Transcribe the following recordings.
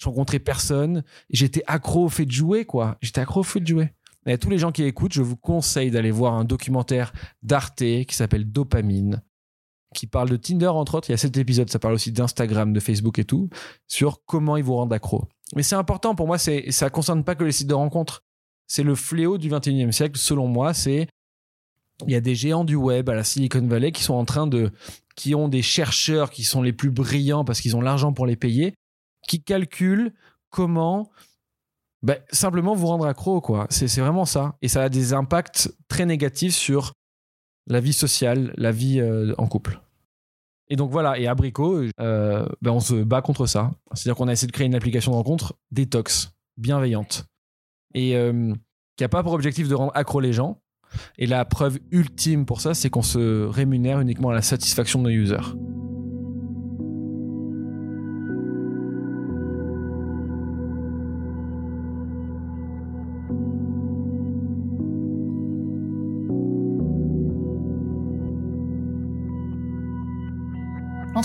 Je rencontrais personne. J'étais accro au fait de jouer, quoi. J'étais accro au fait de jouer. Et à tous les gens qui écoutent, je vous conseille d'aller voir un documentaire d'Arte qui s'appelle Dopamine, qui parle de Tinder, entre autres. Il y a cet épisode, ça parle aussi d'Instagram, de Facebook et tout, sur comment ils vous rendent accro. Mais c'est important pour moi, c'est, ça concerne pas que les sites de rencontres. C'est le fléau du 21e siècle, selon moi. C'est, il y a des géants du web à la Silicon Valley qui sont en train de, qui ont des chercheurs qui sont les plus brillants parce qu'ils ont l'argent pour les payer, qui calculent comment ben, simplement vous rendre accro, quoi. C'est vraiment ça. Et ça a des impacts très négatifs sur la vie sociale, la vie euh, en couple. Et donc voilà, et Abricot, euh, ben on se bat contre ça. C'est-à-dire qu'on a essayé de créer une application de rencontre détox, bienveillante, et euh, qui n'a pas pour objectif de rendre accro les gens. Et la preuve ultime pour ça, c'est qu'on se rémunère uniquement à la satisfaction de nos users.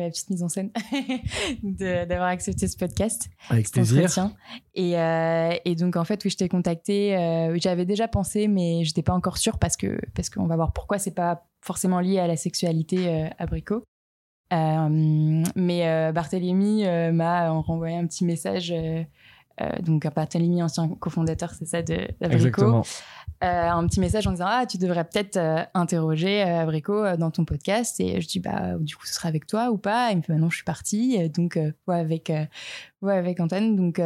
Fais ma petite mise en scène, d'avoir accepté ce podcast. Avec plaisir. Et, euh, et, donc, en fait, oui, je t'ai contacté. Euh, j'avais déjà pensé, mais je n'étais pas encore sûre parce que parce qu'on va voir pourquoi c'est pas forcément lié à la sexualité euh, abricot. mais Barthélémy m'a renvoyé un petit message euh, donc Barthélemy, ancien cofondateur, c'est ça, d'Abrico. Euh, un petit message en disant Ah, tu devrais peut-être euh, interroger Abrico dans ton podcast. Et je dis Bah, du coup, ce sera avec toi ou pas? Il me fait bah, Non, je suis partie. Donc, ouais, avec, ouais, avec Antoine. Donc,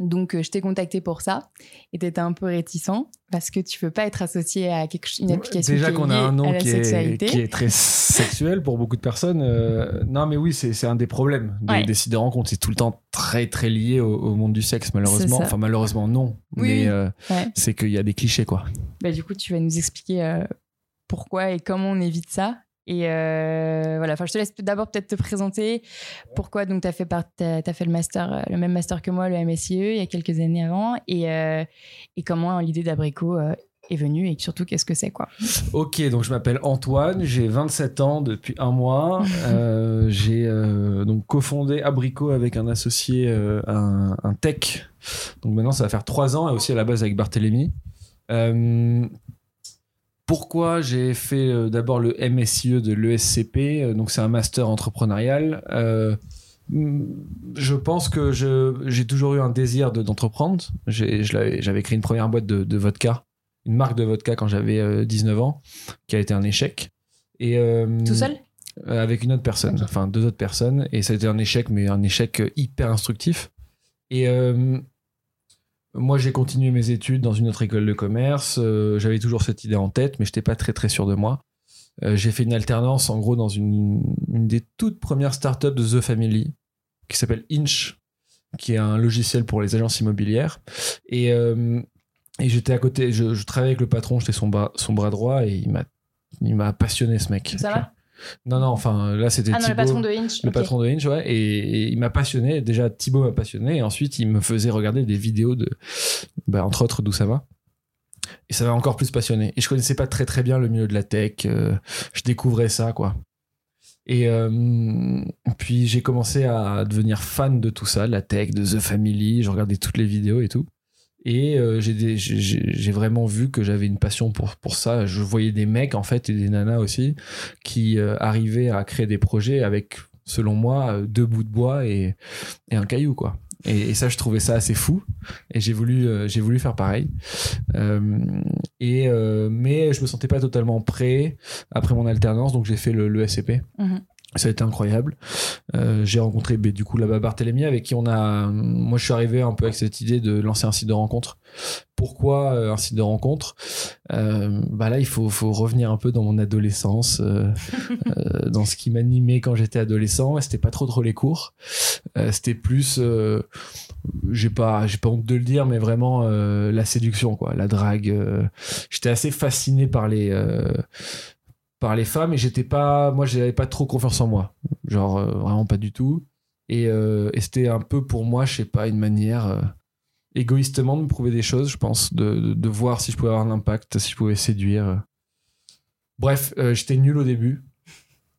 donc, je t'ai contacté pour ça et tu étais un peu réticent parce que tu peux pas être associé à quelque, une application Déjà qu'on a un nom qui est, qui est, très sexuel pour beaucoup de personnes. Euh, non, mais oui, c'est un des problèmes des sites de rencontres. C'est tout le temps très, très lié au, monde du sexe, malheureusement. Enfin, malheureusement, non. mais euh, c'est qu'il y a des clichés, quoi. Bah, du coup, tu vas nous expliquer euh, pourquoi et comment on évite ça et euh, voilà, enfin, je te laisse d'abord peut-être te présenter pourquoi donc tu as fait, as, fait le master, euh, le même master que moi, le MSIE, il y a quelques années avant, et, euh, et comment l'idée d'Abrico est venue et surtout qu'est-ce que c'est quoi? Ok, donc je m'appelle Antoine, j'ai 27 ans depuis un mois. j'ai donc cofondé Abrico avec un associé, un, un, tech. Donc maintenant ça va faire trois ans et aussi à la base avec Barthélémy pourquoi j'ai fait euh, d'abord le MSIE de l'ESCP, euh, donc c'est un master entrepreneurial. Euh, je pense que j'ai toujours eu un désir d'entreprendre. j'avais créé une première boîte de, vodka, une marque de vodka quand j'avais 19 ans, qui a été un échec. Et, Tout seul? Avec une autre personne, enfin deux autres personnes. Et ça a été un échec, mais un échec hyper instructif. Et moi, j'ai continué mes études dans une autre école de commerce. Euh, j'avais toujours cette idée en tête, mais je n'étais pas très très sûr de moi. Euh, j'ai fait une alternance en gros dans une, des toutes premières startups de The Family qui s'appelle Inch, qui est un logiciel pour les agences immobilières. Et, euh, et j'étais à côté, je, travaillais avec le patron, j'étais son son bras droit et il m'a, il m'a passionné ce mec. Ça Non, non, enfin, là, c'était Ah non, le patron de Hinge. le patron de Hinge, ouais, et, et il m'a passionné. Déjà, Thibaut m'a passionné, et ensuite, il me faisait regarder des vidéos de, bah, entre autres, d'où ça va. Et ça m'a encore plus passionné. Et je connaissais pas très très bien le milieu de la tech. euh, je découvrais ça, quoi. Et euh, puis j'ai commencé à devenir fan de tout ça, de la tech, de The Family. Je regardais toutes les vidéos et tout. Et euh, j'ai vraiment vu que j'avais une passion pour, pour ça. Je voyais des mecs, en fait, et des nanas aussi, qui euh, arrivaient à créer des projets avec, selon moi, euh, deux bouts de bois et, et un caillou, quoi. Et, et ça, je trouvais ça assez fou. Et j'ai voulu, euh, j'ai voulu faire pareil. Euh, et euh, mais je me sentais pas totalement prêt après mon alternance, donc j'ai fait le, le SCP. Mhm. Ça a été incroyable. Euh, j'ai rencontré ben, du coup là-bas Barthélemy avec qui on a. Moi, je suis arrivé un peu avec cette idée de lancer un site de rencontre. Pourquoi euh, un site de rencontre? Euh, Bah là, il faut, faut revenir un peu dans mon adolescence, euh, euh, dans ce qui m'animait quand j'étais adolescent. C'était pas trop trop les cours. Euh, C'était plus. euh, j'ai pas, j'ai pas honte de le dire, mais vraiment euh, la séduction, quoi, la drague. J'étais assez fasciné par les. Par les femmes et j'étais pas moi j'avais pas trop confiance en moi genre euh, vraiment pas du tout et, euh, et c'était un peu pour moi je sais pas une manière euh, égoïstement de me prouver des choses je pense de, de, de voir si je pouvais avoir un impact si je pouvais séduire bref j'étais nul au début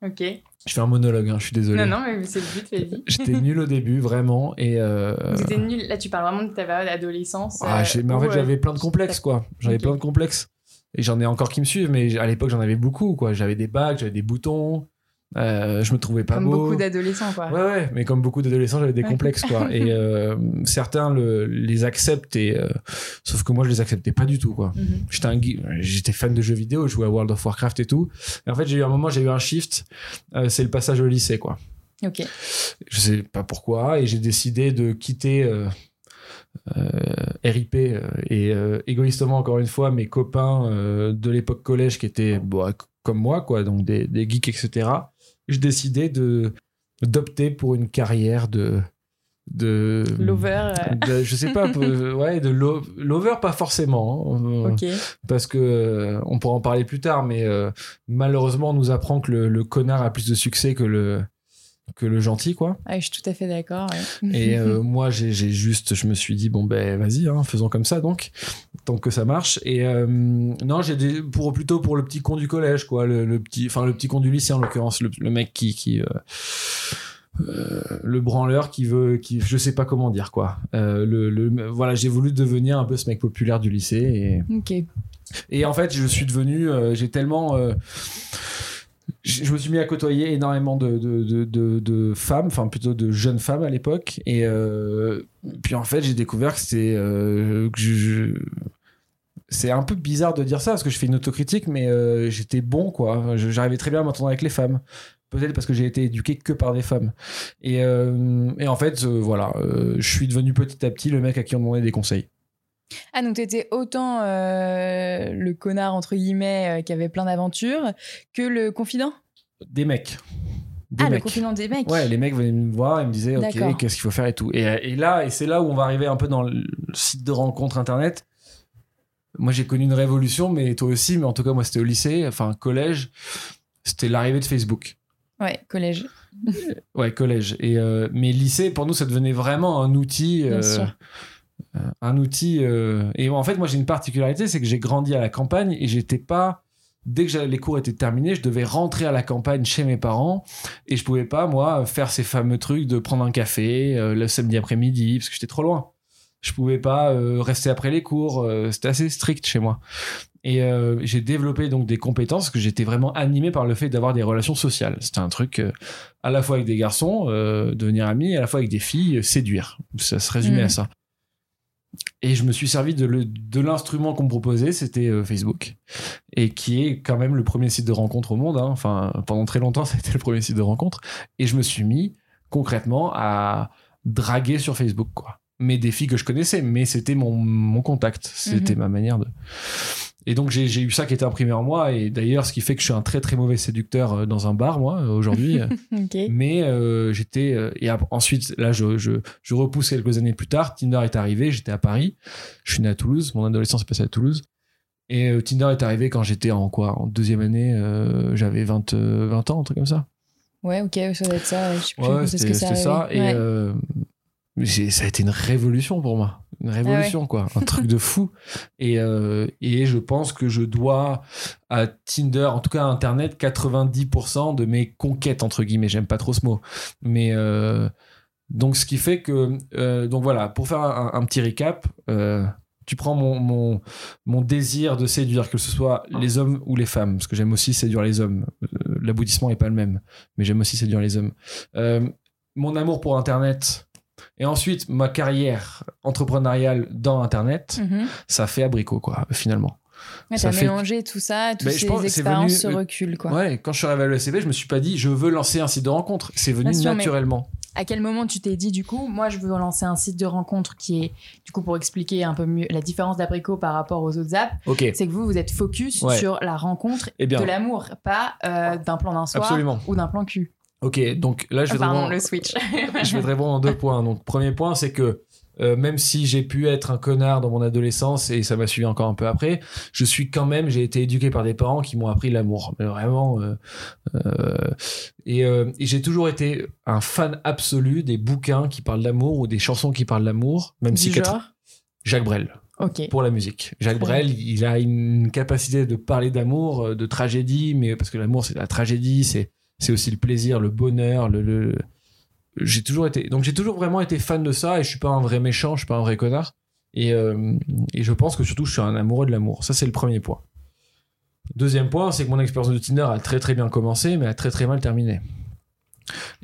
Ok. je fais un monologue hein, je suis désolé Non, non, mais c'est le but, vas-y. j'étais nul au début vraiment et euh, Vous étiez nul. Là, tu parles vraiment de ta période d'adolescence. Ah, euh, mais en fait, j'avais plein de complexes, quoi. J'avais plein de complexes. Et j'en ai encore qui me suivent, mais à l'époque, j'en avais beaucoup, quoi. J'avais des bagues, j'avais des boutons. euh, je me trouvais pas Comme beau. beaucoup d'adolescents, quoi. Ouais, ouais, mais comme beaucoup d'adolescents, j'avais des complexes, quoi. Et euh, certains le, les acceptent, et, euh, sauf que moi, je les acceptais pas du tout, quoi. J'étais un geek- j'étais fan de jeux vidéo, je jouais à World of Warcraft et tout. Et en fait, j'ai eu un moment, j'ai eu un shift. euh, c'est le passage au lycée, quoi Ok. je sais pas pourquoi et j'ai décidé de quitter RIP euh, et euh, égoïstement encore une fois mes copains euh, de l'époque collège qui étaient c- comme moi quoi donc des, des geeks etc j'ai décidé de d'opter pour une carrière de de Lover. euh, je sais pas ouais de lo- lover pas forcément hein, parce que on pourra en parler plus tard mais euh, malheureusement on nous apprend que le, le connard a plus de succès que le que le gentil quoi Ah, je suis tout à fait d'accord. ouais. et euh, moi, j'ai juste, je me suis dit, bon, ben, vas-y, hein, faisons comme ça, donc, tant que ça marche. Et euh, non, j'ai pour, plutôt pour le petit con du collège, quoi, le, le petit, enfin, le petit con du lycée, en l'occurrence, le, le mec qui, qui, euh, le branleur qui veut, qui, je sais pas comment dire, quoi. Le, le, voilà, j'ai voulu devenir un peu ce mec populaire du lycée et, et en fait, je suis devenu, j'ai tellement, je me suis mis à côtoyer énormément de, de, de, femmes, enfin plutôt de jeunes femmes à l'époque. Et euh, puis en fait, j'ai découvert que c'était, euh, c'est un peu bizarre de dire ça parce que je fais une autocritique, mais euh, j'étais bon quoi. J'arrivais très bien à m'entendre avec les femmes. Peut-être parce que j'ai été éduqué que par des femmes. Et, euh, et en fait, voilà, je suis devenu petit à petit le mec à qui on demandait des conseils. Ah, donc t'étais autant euh, le connard, entre guillemets, euh, qui avait plein d'aventures, que le confident? Des mecs. Des Ah, le confident des mecs. Ouais, les mecs venaient me voir et me disaient, ok, qu'est-ce qu'il faut faire et tout. Et, et là, et c'est là où on va arriver un peu dans le site de rencontre internet. Moi, j'ai connu une révolution, mais toi aussi, mais en tout cas, moi, c'était au lycée, enfin, collège. C'était l'arrivée de Facebook. Ouais, collège. Ouais, collège. Et, euh, mais lycée, pour nous, ça devenait vraiment un outil. Bien sûr. Euh, un outil. euh, Et en fait, moi, j'ai une particularité, c'est que j'ai grandi à la campagne et j'étais pas. Dès que les cours étaient terminés, je devais rentrer à la campagne chez mes parents et je pouvais pas, moi, faire ces fameux trucs de prendre un café euh, le samedi après-midi parce que j'étais trop loin. Je pouvais pas euh, rester après les cours. euh, C'était assez strict chez moi. Et euh, j'ai développé donc des compétences parce que j'étais vraiment animé par le fait d'avoir des relations sociales. C'était un truc euh, à la fois avec des garçons, euh, devenir ami, à la fois avec des filles, séduire. Ça se résumait Mhm. à ça. Et je me suis servi de, l'instrument qu'on me proposait, c'était euh, Facebook, et qui est quand même le premier site de rencontre au monde. hein. Enfin, pendant très longtemps, été le premier site de rencontre. Et je me suis mis concrètement à draguer sur Facebook, quoi. Mais des filles que je connaissais, mais c'était mon, mon contact, c'était Mhm. ma manière de. Et donc j'ai eu ça qui était imprimé en moi, et d'ailleurs, ce qui fait que je suis un très très mauvais séducteur euh, dans un bar, moi, euh, aujourd'hui. Ok. Mais euh, j'étais euh, et ensuite là je, je je repousse quelques années plus tard. Tinder est arrivé, j'étais à Paris, je suis né à Toulouse, mon adolescence est passée à Toulouse Et euh, Tinder est arrivé quand j'étais en quoi? En deuxième année, euh, j'avais 20, euh, 20 ans, un truc comme ça. Ouais, ok, ça doit être ça. Je sais plus Ouais, est-ce c'était que ça ça. Et Ouais. euh, ça a été une révolution pour moi. Une révolution, quoi. Un truc de fou. Et, euh, et je pense que je dois à Tinder, en tout cas à Internet, 90% de mes conquêtes, entre guillemets. J'aime pas trop ce mot. Mais euh, donc, ce qui fait que. euh, donc voilà, pour faire un, un petit récap. tu prends mon, mon, mon désir de séduire, que ce soit les hommes ou les femmes, parce que j'aime aussi séduire les hommes. L'aboutissement n'est pas le même, mais j'aime aussi séduire les hommes. Mon amour pour Internet, et ensuite ma carrière entrepreneuriale dans Internet, Mhm. ça fait abricot, quoi, finalement. T'as fait- mélangé tout ça, toutes ces expériences, ce venu- recul, quoi. Ouais, quand je suis arrivé à l'ESCP, je me suis pas dit, je veux lancer un site de rencontre. C'est venu sûr, naturellement. À quel moment tu t'es dit, du coup, moi, je veux lancer un site de rencontre qui est, du coup, pour expliquer un peu mieux la différence d'Abricot par rapport aux autres apps, Ok, c'est que vous, vous êtes focus Ouais. sur la rencontre Eh bien. de l'amour, pas euh, d'un plan d'un soir Absolument. ou d'un plan cul. Ok. Donc là, je vais Pardon, le switch. je vais te répondre en deux points. Donc, premier point, c'est que euh, même si j'ai pu être un connard dans mon adolescence et ça m'a suivi encore un peu après, je suis quand même, j'ai été éduqué par des parents qui m'ont appris l'amour. Mais vraiment. euh, euh, et et j'ai toujours été un fan absolu des bouquins qui parlent d'amour ou des chansons qui parlent d'amour, même si du quatre- genre? Jacques Brel Ok. pour la musique. Jacques Brel, il a une capacité de parler d'amour, de tragédie, mais parce que l'amour c'est la tragédie, c'est c'est aussi le plaisir, le bonheur, le, j'ai toujours été donc j'ai toujours vraiment été fan de ça et je suis pas un vrai méchant, je suis pas un vrai connard et euh, et je pense que surtout je suis un amoureux de l'amour. Ça c'est le premier point. Deuxième point, c'est que mon expérience de Tinder a très très bien commencé, mais a très très mal terminé.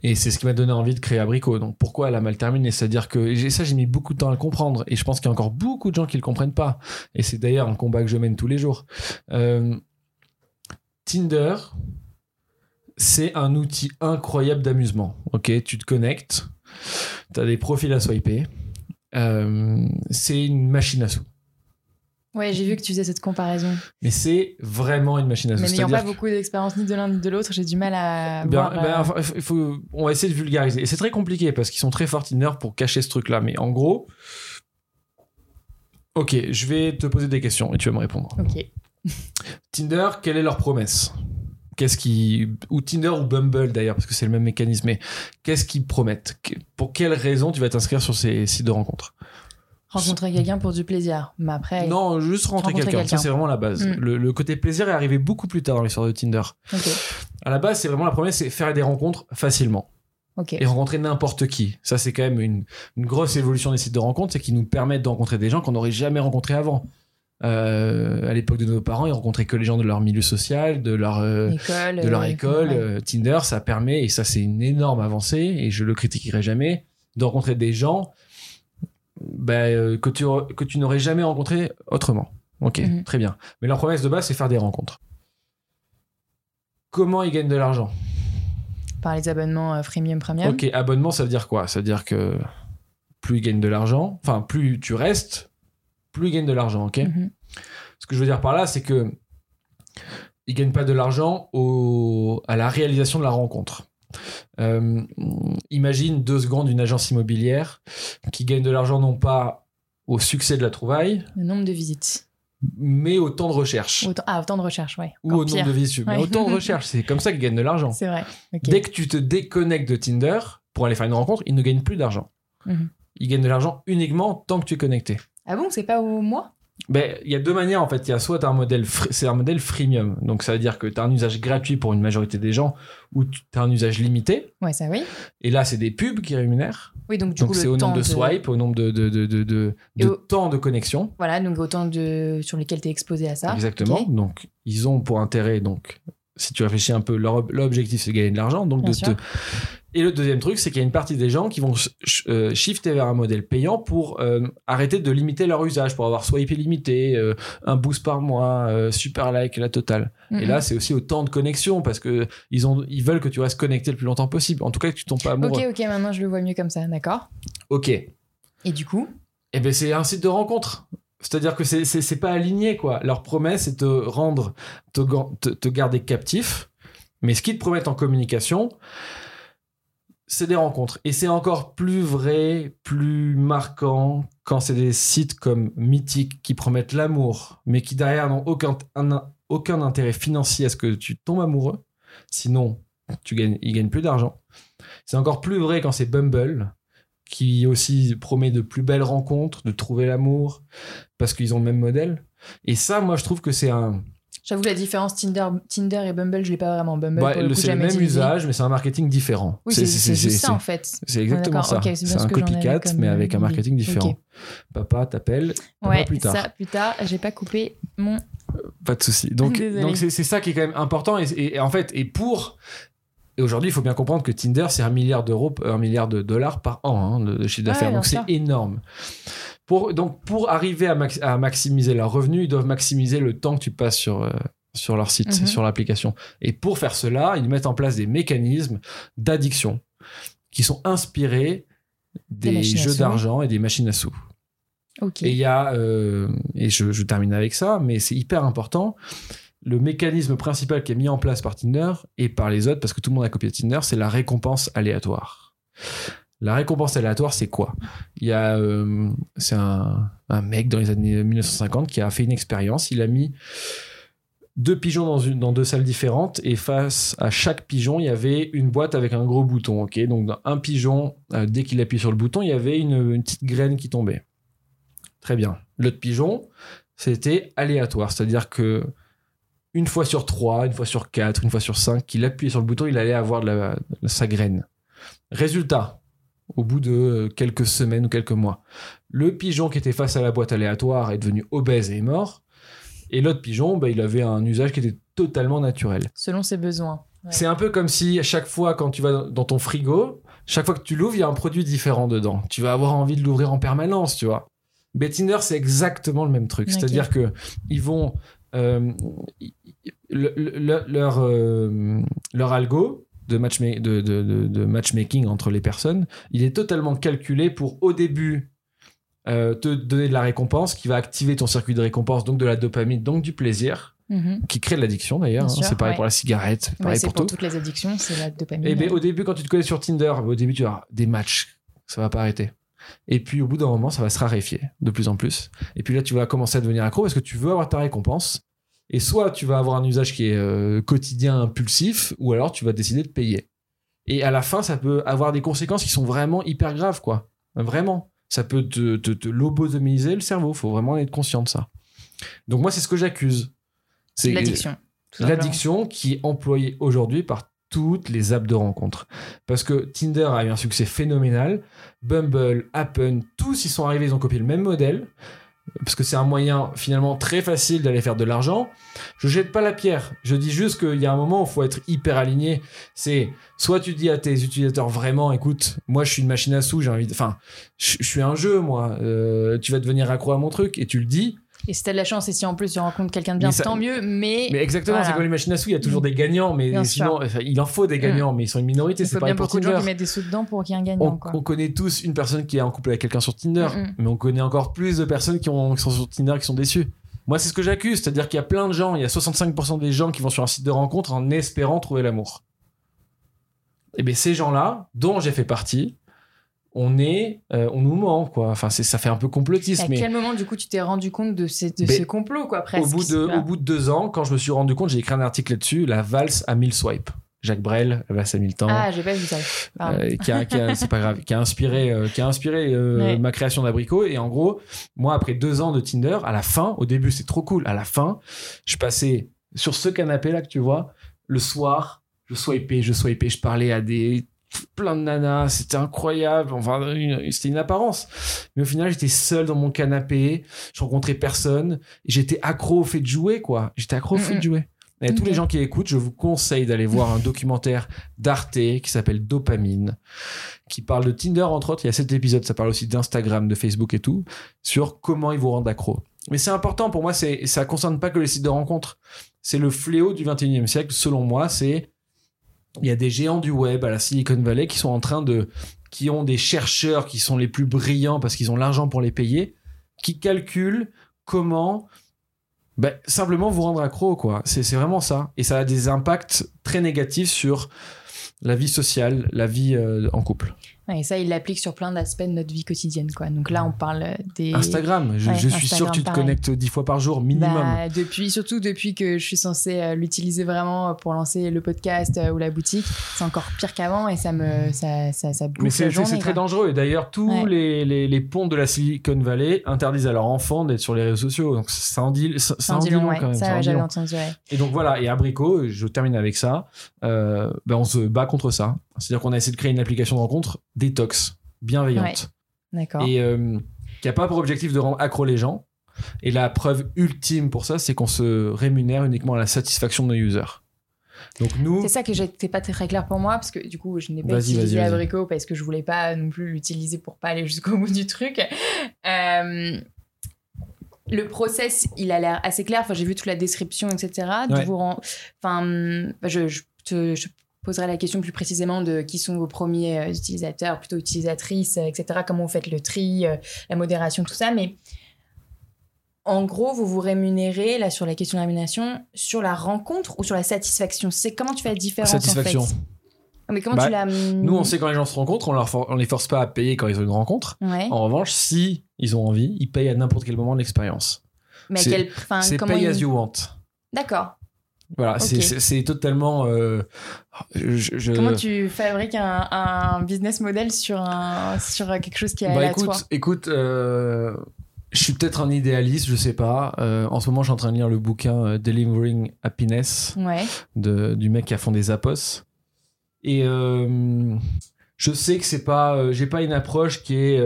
Et c'est ce qui m'a donné envie de créer Abricot. Donc pourquoi elle a mal terminé? C'est-à-dire que ça, j'ai mis beaucoup de temps à le comprendre. Et je pense qu'il y a encore beaucoup de gens qui le comprennent pas. Et c'est d'ailleurs un combat que je mène tous les jours. Euh, Tinder, c'est un outil incroyable d'amusement. Ok, tu te connectes, tu as des profils à swiper. Euh, c'est une machine à sous. Ouais, j'ai vu que tu faisais cette comparaison. Mais c'est vraiment une machine à sous. Mais n'ayant pas beaucoup d'expérience ni de l'un ni de l'autre, j'ai du mal à Ben, voir. ben, euh, enfin, il faut, on va essayer de vulgariser. Et c'est très compliqué parce qu'ils sont très forts Tinder pour cacher ce truc-là. Mais en gros, ok, je vais te poser des questions et tu vas me répondre. Ok. Tinder, quelle est leur promesse? Qu'est-ce qui ou Tinder ou Bumble d'ailleurs parce que c'est le même mécanisme. Mais qu'est-ce qu'ils promettent? Pour quelles raisons tu vas t'inscrire sur ces sites de rencontres? Rencontrer quelqu'un pour du plaisir. Mais après. Non, juste Rencontrer quelqu'un. Ça c'est vraiment la base. Mm. Le, le côté plaisir est arrivé beaucoup plus tard dans l'histoire de Tinder. Ok. À la base, c'est vraiment la promesse, c'est faire des rencontres facilement. Et rencontrer n'importe qui. Ça, c'est quand même une, une grosse évolution des sites de rencontres, c'est qu'ils nous permettent de rencontrer des gens qu'on n'aurait jamais rencontrés avant. Euh, à l'époque de nos parents, ils rencontraient que les gens de leur milieu social, de leur, euh, École. de leur euh, école. ouais. Tinder, ça permet, et ça, c'est une énorme avancée, et je le critiquerai jamais, de rencontrer des gens bah, que tu, que tu n'aurais jamais rencontrés autrement. Ok, Mhm. très bien. Mais leur promesse de base, c'est faire des rencontres. Comment ils gagnent de l'argent? Par les abonnements freemium, premium. Ok, abonnement, ça veut dire quoi? Ça veut dire que plus ils gagnent de l'argent, enfin, plus tu restes, plus ils gagnent de l'argent, ok Mhm. Ce que je veux dire par là, c'est que ils gagnent pas de l'argent au... à la réalisation de la rencontre. Euh, imagine deux secondes une agence immobilière qui gagne de l'argent non pas au succès de la trouvaille, Le nombre de visites. mais au temps de recherche. Autant, ah, autant de recherche, ouais. Ou Encore au nombre de visites. Mais au temps de recherche, c'est comme ça qu'ils gagnent de l'argent. C'est vrai. Dès que tu te déconnectes de Tinder pour aller faire une rencontre, ils ne gagnent plus d'argent. Mhm. Ils gagnent de l'argent uniquement tant que tu es connecté. Ah bon, c'est pas au mois? Ben, il y a deux manières en fait. Il y a soit un modèle, c'est un modèle freemium, donc ça veut dire que tu as un usage gratuit pour une majorité des gens, ou tu as un usage limité. Ouais, ça oui. Et là, c'est des pubs qui rémunèrent. Oui, donc du donc coup, c'est au temps nombre de swipes, au nombre de, de, de, de, de- de au- temps de connexion. Voilà, donc autant de sur lesquels tu es exposé à ça. Exactement. Donc ils ont pour intérêt donc si tu réfléchis un peu, leur, ob- leur objectif c'est de gagner de l'argent. Donc Bien de sûr. te... Et le deuxième truc, c'est qu'il y a une partie des gens qui vont euh, shifter vers un modèle payant pour euh, arrêter de limiter leur usage, pour avoir swipe illimité, euh, un boost par mois, euh, super like, la totale. Et là, c'est aussi au temps de connexion parce que ils, ont, ils veulent que tu restes connecté le plus longtemps possible. En tout cas, que tu tombes pas amoureux. Ok, ok, maintenant je le vois mieux comme ça, d'accord. Ok. Et du coup, Eh ben c'est un site de rencontre. C'est-à-dire que c'est pas aligné quoi. Leur promesse c'est de rendre te, te, te garder captif, mais ce qu'ils te promettent en communication, c'est des rencontres. Et c'est encore plus vrai, plus marquant quand c'est des sites comme Mythique qui promettent l'amour, mais qui derrière n'ont aucun, un- aucun intérêt financier à ce que tu tombes amoureux. Sinon, tu gagnes, ils gagnent plus d'argent. C'est encore plus vrai quand c'est Bumble qui aussi promet de plus belles rencontres, de trouver l'amour, parce qu'ils ont le même modèle. Et ça, moi, je trouve que c'est un, J'avoue que la différence Tinder, Tinder et Bumble, je l'ai pas vraiment. Bumble, Ouais, c'est le même utilisé. usage, mais c'est un marketing différent. Oui, c'est ça en fait. C'est exactement ça. c'est ce un copycat, comme, mais euh, avec un idée. marketing différent. Papa t'appelle, Ouais, plus tard. ça plus tard, j'ai pas coupé mon. Pas de souci. Donc, donc c'est ça qui est quand même important. Et, et- et en fait, et pour. Et aujourd'hui, il faut bien comprendre que Tinder, c'est un milliard d'euros, un milliard de dollars par an hein, de, chiffre d'affaires. donc c'est énorme. Pour, donc pour arriver à, max- à maximiser leurs revenus, ils doivent maximiser le temps que tu passes sur, euh, sur leur site, Mhm. sur l'application. Et pour faire cela, ils mettent en place des mécanismes d'addiction qui sont inspirés Des jeux d'argent et des machines à sous. Et il y a, euh, et je, je termine avec ça, mais c'est hyper important. Le mécanisme principal qui est mis en place par Tinder et par les autres, parce que tout le monde a copié Tinder, c'est la récompense aléatoire. La récompense aléatoire, c'est quoi? Il y a, euh, c'est un, mec dans les années 1950 qui a fait une expérience. Il a mis deux pigeons dans, deux salles différentes et face à chaque pigeon, il y avait une boîte avec un gros bouton. Ok, donc un pigeon, euh, dès qu'il appuie sur le bouton, il y avait une, petite graine qui tombait. Très bien. L'autre pigeon, c'était aléatoire, c'est-à-dire que une fois sur trois, une fois sur quatre, une fois sur cinq, qu'il appuyait sur le bouton, il allait avoir sa graine. Résultat, au bout de euh, quelques semaines ou quelques mois, le pigeon qui était face à la boîte aléatoire est devenu obèse et est mort. Et l'autre pigeon, bah, il avait un usage qui était totalement naturel. Selon ses besoins. Ouais. C'est un peu comme si à chaque fois quand tu vas dans ton frigo, chaque fois que tu l'ouvres, il y a un produit différent dedans. Tu vas avoir envie de l'ouvrir en permanence, tu vois. Mais Tinder, c'est exactement le même truc. C'est-à-dire que ils vont euh, le- le- leur euh, leur algo de, matchma- de, de, de- de matchmaking entre les personnes, il est totalement calculé pour au début euh, te donner de la récompense, qui va activer ton circuit de récompense, donc de la dopamine, donc du plaisir, Mhm. qui crée de l'addiction d'ailleurs. Hein. c'est pareil ouais. pour la cigarette, Ouais, pareil c'est pour pour, tout. toutes les addictions, c'est la dopamine. Et ben, au début, quand tu te connais sur Tinder, au début, tu avoir des matchs. Ça va pas arrêter. Et puis, au bout d'un moment, ça va se raréfier de plus en plus. Et puis là, tu vas commencer à devenir accro parce que tu veux avoir ta récompense. Et soit tu vas avoir un usage qui est euh, quotidien, impulsif, ou alors tu vas décider de payer. Et à la fin, ça peut avoir des conséquences qui sont vraiment hyper graves, quoi. Vraiment. Ça peut te, te, te lobotomiser le cerveau. Faut vraiment en être conscient de ça. Donc, moi, c'est ce que j'accuse. C'est L'addiction. L'addiction qui est employée aujourd'hui par toutes les apps de rencontre. Parce que Tinder a eu un succès phénoménal, Bumble, Appen, tous y sont arrivés, ils ont copié le même modèle. Parce que c'est un moyen finalement très facile d'aller faire de l'argent. Je jette pas la pierre. Je dis juste qu'il y a un moment où il faut être hyper aligné. C'est soit tu dis à tes utilisateurs vraiment, écoute, moi je suis une machine à sous, j'ai envie de. Enfin, je, suis un jeu, moi. Euh, tu vas devenir accro à mon truc et tu le dis. Et si t'as de la chance et si en plus tu rencontres quelqu'un de bien, ça- tant mieux. Mais, Mais exactement, Voilà. c'est comme les machines à sous, il y a toujours des gagnants, mais Bien sinon, enfin, il en faut des gagnants, mais ils sont une minorité. C'est bien pour beaucoup de gens Tinder. qui mettent des sous dedans pour qu'il y ait un gagnant. On, quoi. on connaît tous une personne qui est en couple avec quelqu'un sur Tinder, Mm, mm. mais on connaît encore plus de personnes qui, ont, qui sont sur Tinder qui sont déçues. Moi, c'est ce que j'accuse, c'est-à-dire qu'il y a plein de gens, il y a 65% des gens qui vont sur un site de rencontre en espérant trouver l'amour. Et bien, ces gens-là, dont j'ai fait partie, on est, euh, on nous ment, quoi. Enfin, c'est, ça fait un peu Et complotiste, à mais quel moment, du coup, tu t'es rendu compte de, ces- de Mais ce complot, quoi, presque au bout, de, au bout de deux ans, quand je me suis rendu compte, j'ai écrit un article là-dessus, la valse à 1000 swipes. Jacques Brel, la valse à 1000 temps. Ah, j'ai pas vu ça. Euh, qui a, qui a- c'est pas grave, qui a inspiré, euh, qui a inspiré Ouais. ma création d'abricot. Et en gros, moi, après deux ans de Tinder, à la fin, au début, c'est trop cool. À la fin, je passais sur ce canapé-là que tu vois, le soir, je swipais, je swipais, je parlais à des plein de nanas, c'était incroyable. Enfin, c'était une apparence. Mais au final, j'étais seul dans mon canapé, je rencontrais personne, j'étais accro au fait de jouer, quoi. J'étais accro au fait Mhm. de jouer. Et tous les gens qui écoutent, je vous conseille d'aller voir un documentaire d'Arte qui s'appelle Dopamine, qui parle de Tinder, entre autres. Il y a cet épisode, ça parle aussi d'Instagram, de Facebook et tout, sur comment ils vous rendent accro. Mais c'est important pour moi, c'est, ça concerne pas que les sites de rencontres. C'est le fléau du 21e siècle, selon moi. C'est, il y a des géants du web à la Silicon Valley qui sont en train de, qui ont des chercheurs qui sont les plus brillants parce qu'ils ont l'argent pour les payer, qui calculent comment ben, simplement vous rendre accro, quoi. C'est vraiment ça. Et ça a des impacts très négatifs sur la vie sociale, la vie euh, en couple. Et ça, il l'applique sur plein d'aspects de notre vie quotidienne. Quoi. Donc là, on parle des. Instagram, je, Ouais, je suis sûr que tu te pareil. connectes dix fois par jour minimum. Bah, depuis, surtout depuis que je suis censée euh, l'utiliser vraiment pour lancer le podcast euh, ou la boutique, c'est encore pire qu'avant et ça me ça, ça, ça Mais c'est très dangereux. Et d'ailleurs, tous Ouais. les, les, les ponts de la Silicon Valley interdisent à leurs enfants d'être sur les réseaux sociaux. Donc ça en dit, ça, ça en dit long, ouais. quand même. Ça, j'avais long. entendu. Et donc voilà, et Abricot, je termine avec ça, euh, ben on se bat contre ça. C'est-à-dire qu'on a essayé de créer une application de rencontre détox, bienveillante, D'accord. et euh, qui a pas pour objectif de rendre accro les gens. Et la preuve ultime pour ça, c'est qu'on se rémunère uniquement à la satisfaction de nos users. Donc nous, C'est ça que j'étais pas très clair pour moi parce que du coup je n'ai pas utilisé. Abricot parce que je voulais pas non plus l'utiliser pour pas aller jusqu'au bout du truc. Euh, le process, il a l'air assez clair. Enfin, j'ai vu toute la description, etc. De Ouais. vous Enfin, je, je te je poserai la question plus précisément de qui sont vos premiers euh, utilisateurs, plutôt utilisatrices, euh, etc. Comment vous faites le tri, euh, la modération, tout ça. Mais en gros, vous vous rémunérez, là, sur la question de la rémunération, sur la rencontre ou sur la satisfaction? C'est comment tu fais la différence Satisfaction. en fait Mais comment Bah, tu la. nous, on sait quand les gens se rencontrent, on, leur for- on les force pas à payer quand ils ont une rencontre. Ouais. En revanche, si ils ont envie, ils payent à n'importe quel moment de l'expérience. Mais à quel. Enfin, C'est pay ils- as you want. D'accord. Voilà, c'est- totalement. euh, je- je- Comment tu fabriques un, un business model sur, un, sur quelque chose qui est Bah à toi écoute, écoute, euh, je suis peut-être un idéaliste, je sais pas. Euh, en ce moment, je suis en train de lire le bouquin Delivering Happiness Ouais. de, du mec qui a fondé Zappos. Et je sais que c'est pas, j'ai pas une approche qui est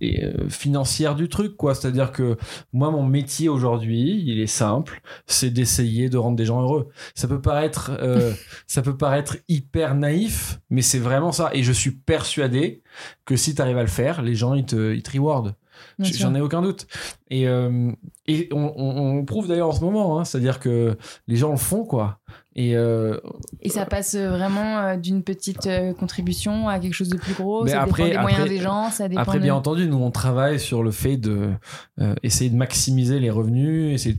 et, euh, financière du truc, quoi. C'est-à-dire que moi, mon métier aujourd'hui, il est simple, c'est d'essayer de rendre des gens heureux. Ça peut paraître, euh, ça peut paraître hyper naïf, mais c'est vraiment ça. Et je suis persuadé que si tu arrives à le faire, les gens ils te, ils te rewardent. J'en ai aucun doute. Et, euh, et on, on- on prouve d'ailleurs en ce moment, hein, c'est-à-dire que les gens le font, quoi. Et euh, Et ça passe vraiment euh, d'une petite euh, contribution à quelque chose de plus gros. Ça après- dépend des moyens des gens. Ça dépend après, de- bien entendu, nous on travaille sur le fait de euh, essayer de maximiser les revenus. Essayer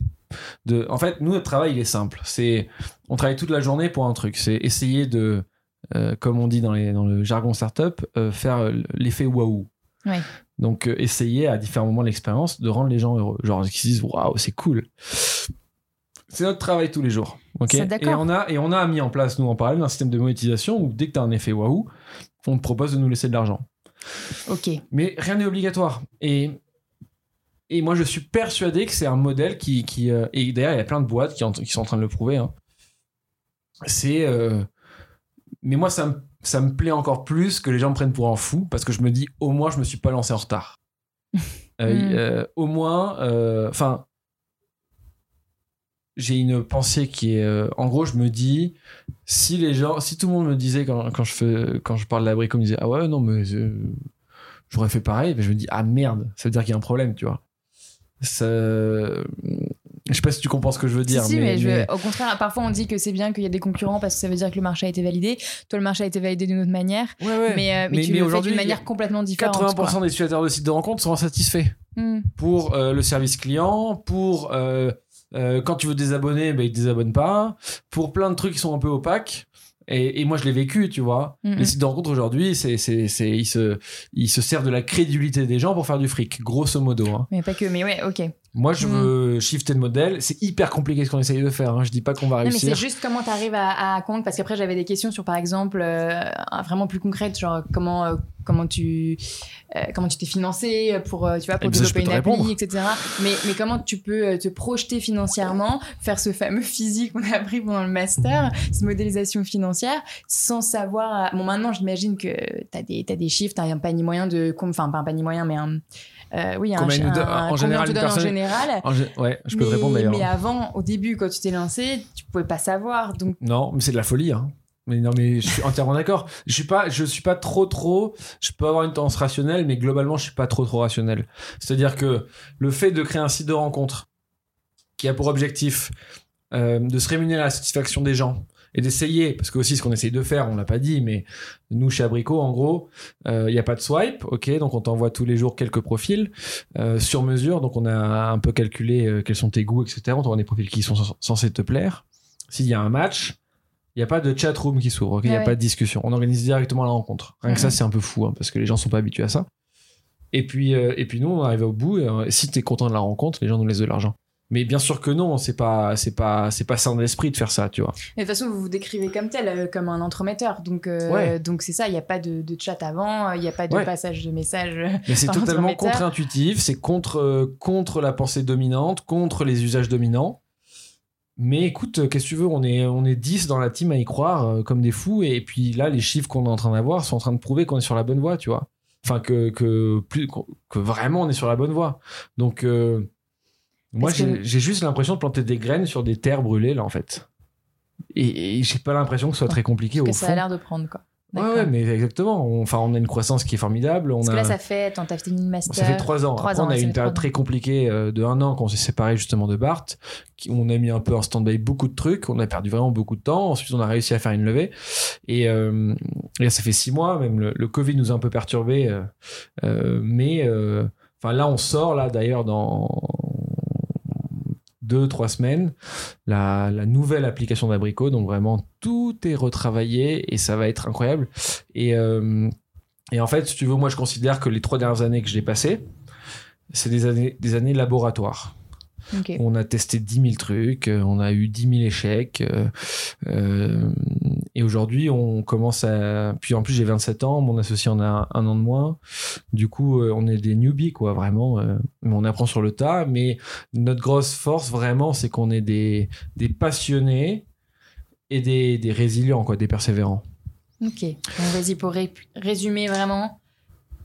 de... En fait, nous notre travail il est simple. C'est on travaille toute la journée pour un truc. C'est essayer de, euh, comme on dit dans, les, dans le jargon startup, faire l'effet waouh. Ouais. Donc essayer à différents moments de l'expérience de rendre les gens heureux. Genre qu'ils se disent waouh c'est cool. C'est notre travail tous les jours. Ok C'est et on a et on a mis en place nous en parallèle un système de monétisation où dès que tu as un effet waouh, on te propose de nous laisser de l'argent. Ok. Mais rien n'est obligatoire. Et, et moi, je suis persuadé que c'est un modèle qui. qui euh, et d'ailleurs, il y a plein de boîtes qui, en- qui sont en train de le prouver. hein. C'est. euh, mais moi, ça me, ça me plaît encore plus que les gens me prennent pour un fou parce que je me dis, au moins, je me suis pas lancé en retard. Euh, Mm. euh, au moins. Enfin. J'ai une pensée qui est. euh, en gros, je me dis, si les gens. Si tout le monde me disait, quand, quand, je, fais, quand je parle d'abrico, me disait, ah ouais, non, mais. euh, J'aurais fait pareil, mais je me dis, ah merde, ça veut dire qu'il y a un problème, tu vois. Ça... Je sais pas si tu comprends ce que je veux dire. si, si, mais, mais, je- mais- au contraire, parfois on dit que c'est bien qu'il y ait des concurrents parce que ça veut dire que le marché a été validé. Toi, le marché a été validé d'une autre manière, Ouais, ouais. mais, euh, mais, Mais- tu mais le fais d'une manière complètement différente. 80% quoi. des utilisateurs de sites de rencontres sont insatisfaits. Hmm. pour euh, le service client, pour euh, euh, quand tu veux désabonner, ben, ils te désabonnent pas, pour plein de trucs qui sont un peu opaques. Et, et moi, je l'ai vécu, tu vois. Mhm. Les sites de rencontres aujourd'hui, c'est, c'est, c'est, ils, se, ils se servent de la crédulité des gens pour faire du fric, grosso modo. hein. Mais pas que, mais ouais, ok. Moi, je Mhm. veux shifter de modèle. C'est hyper compliqué ce qu'on essaye de faire. hein. Je dis pas qu'on va Non, mais réussir. c'est juste comment tu arrives à, à compte parce qu'après j'avais des questions sur par exemple euh, vraiment plus concrètes genre comment euh, comment tu euh, comment tu t'es financé pour euh, tu vois pour développer une appli etc mais mais comment tu peux te projeter financièrement faire ce fameux physique qu'on a appris pendant le master cette modélisation financière sans savoir bon maintenant j'imagine que tu as des t'as des chiffres tu as un panier moyen de com- enfin pas un panier moyen mais un euh, oui un, Combien il nous donne- un- en général, en général En gé- Ouais, je peux te mais, répondre d'ailleurs. mais avant, au début, quand tu t'es lancé, tu pouvais pas savoir. Donc, Non, mais c'est de la folie. Hein. Mais non, mais je suis entièrement d'accord. Je suis pas, je suis pas trop, trop. Je peux avoir une tendance rationnelle, mais globalement, je suis pas trop, trop rationnel. C'est-à-dire que le fait de créer un site de rencontre qui a pour objectif euh, de se rémunérer à la satisfaction des gens et d'essayer, parce que aussi ce qu'on essaye de faire, on l'a pas dit, mais nous chez Abrico, en gros, il n'y a pas de swipe, ok, donc on t'envoie tous les jours quelques profils euh, sur mesure, donc on a un peu calculé euh, quels sont tes goûts, etc. On t'envoie des profils qui sont cens- censés te plaire. S'il y a un match, Il n'y a pas de chat room qui s'ouvre, il n'y a Ouais. pas de discussion. On organise directement la rencontre. Rien que ça, c'est un peu fou, hein, parce que les gens sont pas habitués à ça. Et puis, euh, et puis nous, on arrive au bout. Et, euh, si tu es content de la rencontre, les gens nous laissent de l'argent. Mais bien sûr que non, c'est pas, c'est pas, c'est pas sain d'esprit de faire ça, tu vois. Mais de toute façon, vous vous décrivez comme tel, euh, comme un entremetteur. Donc, euh, Ouais. donc c'est ça, il n'y a pas de, de chat avant, il n'y a pas de Ouais. passage de message. euh, Mais c'est totalement contre-intuitif, c'est contre, euh, contre la pensée dominante, contre les usages dominants. Mais écoute, euh, qu'est-ce que tu veux, on est, on est 10 dans la team à y croire euh, comme des fous. Et puis là, les chiffres qu'on est en train d'avoir sont en train de prouver qu'on est sur la bonne voie, tu vois. Enfin, que, que, plus, que vraiment on est sur la bonne voie. Donc, euh, moi, Parce que- j'ai juste l'impression de planter des graines sur des terres brûlées, là, en fait. Et, et j'ai pas l'impression que ce soit très compliqué que au ça fond. a l'air de prendre, quoi. Ouais, mais exactement. On- Enfin, on a une croissance qui est formidable. On Parce a... que là, ça fait, attends, t'as fait une master. Ça fait trois ans. Trois Après, ans, on a eu une période très compliquée euh, de un an quand on s'est séparé justement de Bart. On a mis un peu en stand-by beaucoup de trucs. On a perdu vraiment beaucoup de temps. Ensuite, on a réussi à faire une levée. Et, euh, là, ça fait six mois. Même le, le Covid nous a un peu perturbé. euh, mais euh, là, on sort là d'ailleurs dans deux, trois semaines, la, nouvelle application d'Abrico. Donc vraiment, tout est retravaillé et ça va être incroyable. Et, euh, et en fait, si tu veux, moi, je considère que les trois dernières années que j'ai passées, c'est des années, des années laboratoires. On a testé 10 000 trucs, euh, on a eu 10 000 échecs. euh, euh, et aujourd'hui, on commence à. Puis en plus, j'ai 27 ans, mon associé en a un an de moins. Du coup, on est des newbies, quoi, vraiment. on apprend sur le tas. Mais notre grosse force, vraiment, c'est qu'on est des, des passionnés et des, des résilients, quoi, des persévérants. Ok. Donc, vas-y, pour ré- résumer vraiment,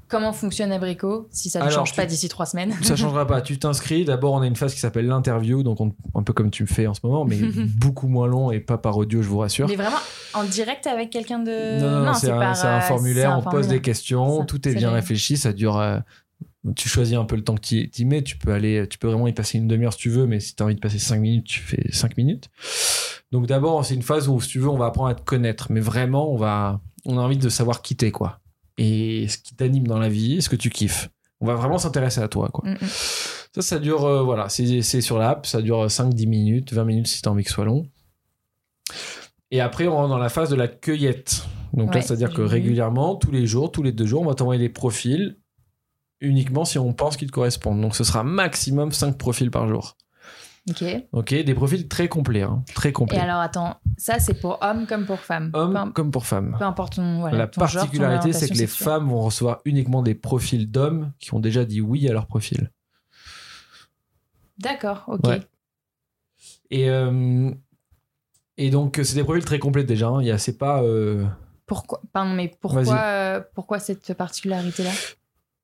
comment fonctionne Abrico, si ça ne change tu- pas d'ici trois semaines. Ça changera pas. Tu t'inscris. D'abord, on a une phase qui s'appelle l'interview, donc on- un peu comme tu me fais en ce moment, mais beaucoup moins long et pas par audio, je vous rassure. Mais vraiment en direct avec quelqu'un de. Non, non, non, c'est un, euh, formulaire, un on pose des questions, Ça, tout est bien réfléchi, ça dure. euh, tu choisis un peu le temps que tu y mets, tu peux aller, tu peux vraiment y passer une demi-heure si tu veux, mais si tu as envie de passer 5 minutes, tu fais 5 minutes. Donc d'abord, c'est une phase où, si tu veux, on va apprendre à te connaître, mais vraiment, on va, on a envie de savoir qui t'es, quoi. Et ce qui t'anime dans la vie, ce que tu kiffes. On va vraiment s'intéresser à toi, quoi. Mm, mm. Ça, ça dure, euh, voilà, c'est sur l'app, ça dure 5-10 minutes, 20 minutes si tu as envie que ce soit long. Et après, on rentre dans la phase de la cueillette. Donc là, c'est-à-dire que vu. régulièrement, tous les jours, tous les deux jours, on va t'envoyer des profils uniquement si on pense qu'ils te correspondent. Donc ce sera maximum 5 profils par jour. Ok. Et Ok, des profils très complets, hein, très complets. alors, attends, ça c'est pour hommes comme pour femmes. Hommes comme pour femmes. peu importe ton. Voilà, la ton particularité, c'est que les sexuelle. femmes vont recevoir uniquement des profils d'hommes qui ont déjà dit oui à leur profil. D'accord, ok. Ouais. Et, euh, et donc, c'est des profils très complets déjà. hein. Il y a, c'est pas. euh, Pourquoi, pardon, mais pourquoi, euh, pourquoi cette particularité-là?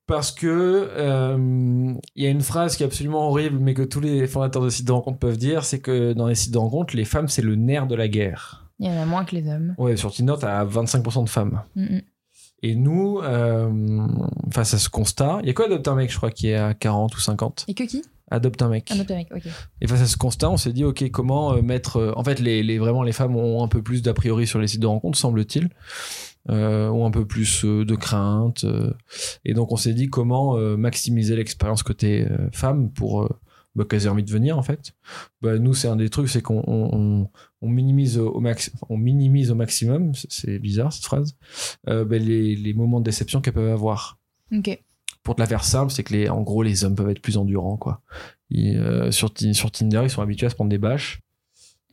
Parce que euh, il y a une phrase qui est absolument horrible, mais que tous les fondateurs de sites de rencontres peuvent dire, c'est que dans les sites de rencontres, les femmes, c'est le nerf de la guerre. Il y en a moins que les hommes. Ouais, sur Tinder, t'as 25% de femmes. Mm, mm. Et nous, euh, face à ce constat, il y a quoi Adopte un mec, je crois, qui est à 40 ou 50 Et que qui? Adopte un mec. Un autre mec, ok. Et face à ce constat, on s'est dit, ok, comment euh, mettre... en fait, les, les- vraiment, les femmes ont un peu plus d'a priori sur les sites de rencontres, semble-t-il. Euh, ont un peu plus euh, de crainte. euh. et donc, on s'est dit comment euh, maximiser l'expérience côté femme pour bah, qu'elles aient envie de venir, en fait. Bah, nous, c'est un des trucs, c'est qu'on on, on- on minimise au, max, on minimise au maximum, c'est- bizarre cette phrase, euh, bah, les, les moments de déception qu'elles peuvent avoir Ok. pour te la faire simple, c'est que les, en gros, les hommes peuvent être plus endurants, quoi. Ils, euh, sur, sur Tinder, ils sont habitués à se prendre des bâches.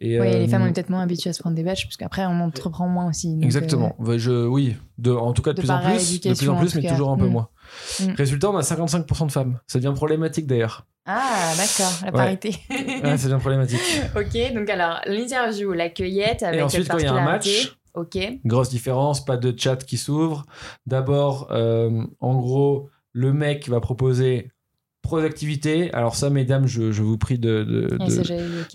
Et, euh, les femmes, on est peut-être moins habituées à se prendre des bâches, parce qu'après, on entreprend moins aussi. Exactement. Ouais, je, oui, de, en tout cas de, de plus en plus, de plus en plus, mais cas. toujours un peu Mm. moins. Mm. Résultat, on a 55% de femmes. Ça devient problématique d'ailleurs. euh, Ah, d'accord, la Ouais. parité. Ouais, ça devient problématique. ok, donc alors, l'interview, la cueillette avec Et ensuite, quand il y a un match, Ok. grosse différence, pas de chat qui s'ouvre. D'abord, euh, en gros, le mec va proposer pro activités. Alors ça, mesdames, je, je vous prie de, de-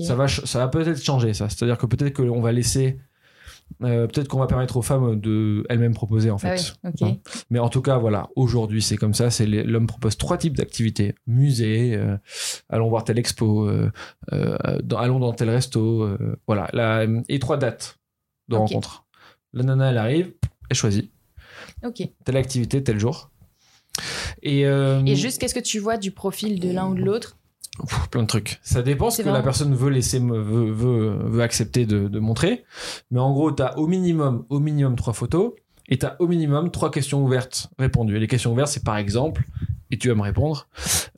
ça, va, ça va peut-être changer ça. C'est-à-dire que peut-être qu'on va laisser, euh, peut-être qu'on va permettre aux femmes de elles-mêmes proposer en Ah fait. oui. Hein. Mais en tout cas, voilà, aujourd'hui c'est comme ça. C'est l'homme propose trois types d'activités musée, euh, allons voir telle expo, euh, dans- allons dans tel resto, voilà, la- et trois dates de rencontre. La nana elle arrive, elle choisit Ok. telle activité tel jour. Et, euh, Et juste, qu'est-ce que tu vois du profil de l'un ou de l'autre? Plein de trucs. Ça dépend ce que la personne veut laisser, veut, veut, veut accepter de, de montrer. Mais en gros, tu as au minimum, au minimum trois photos et tu as au minimum trois questions ouvertes répondues. Et les questions ouvertes, c'est par exemple, et tu vas me répondre,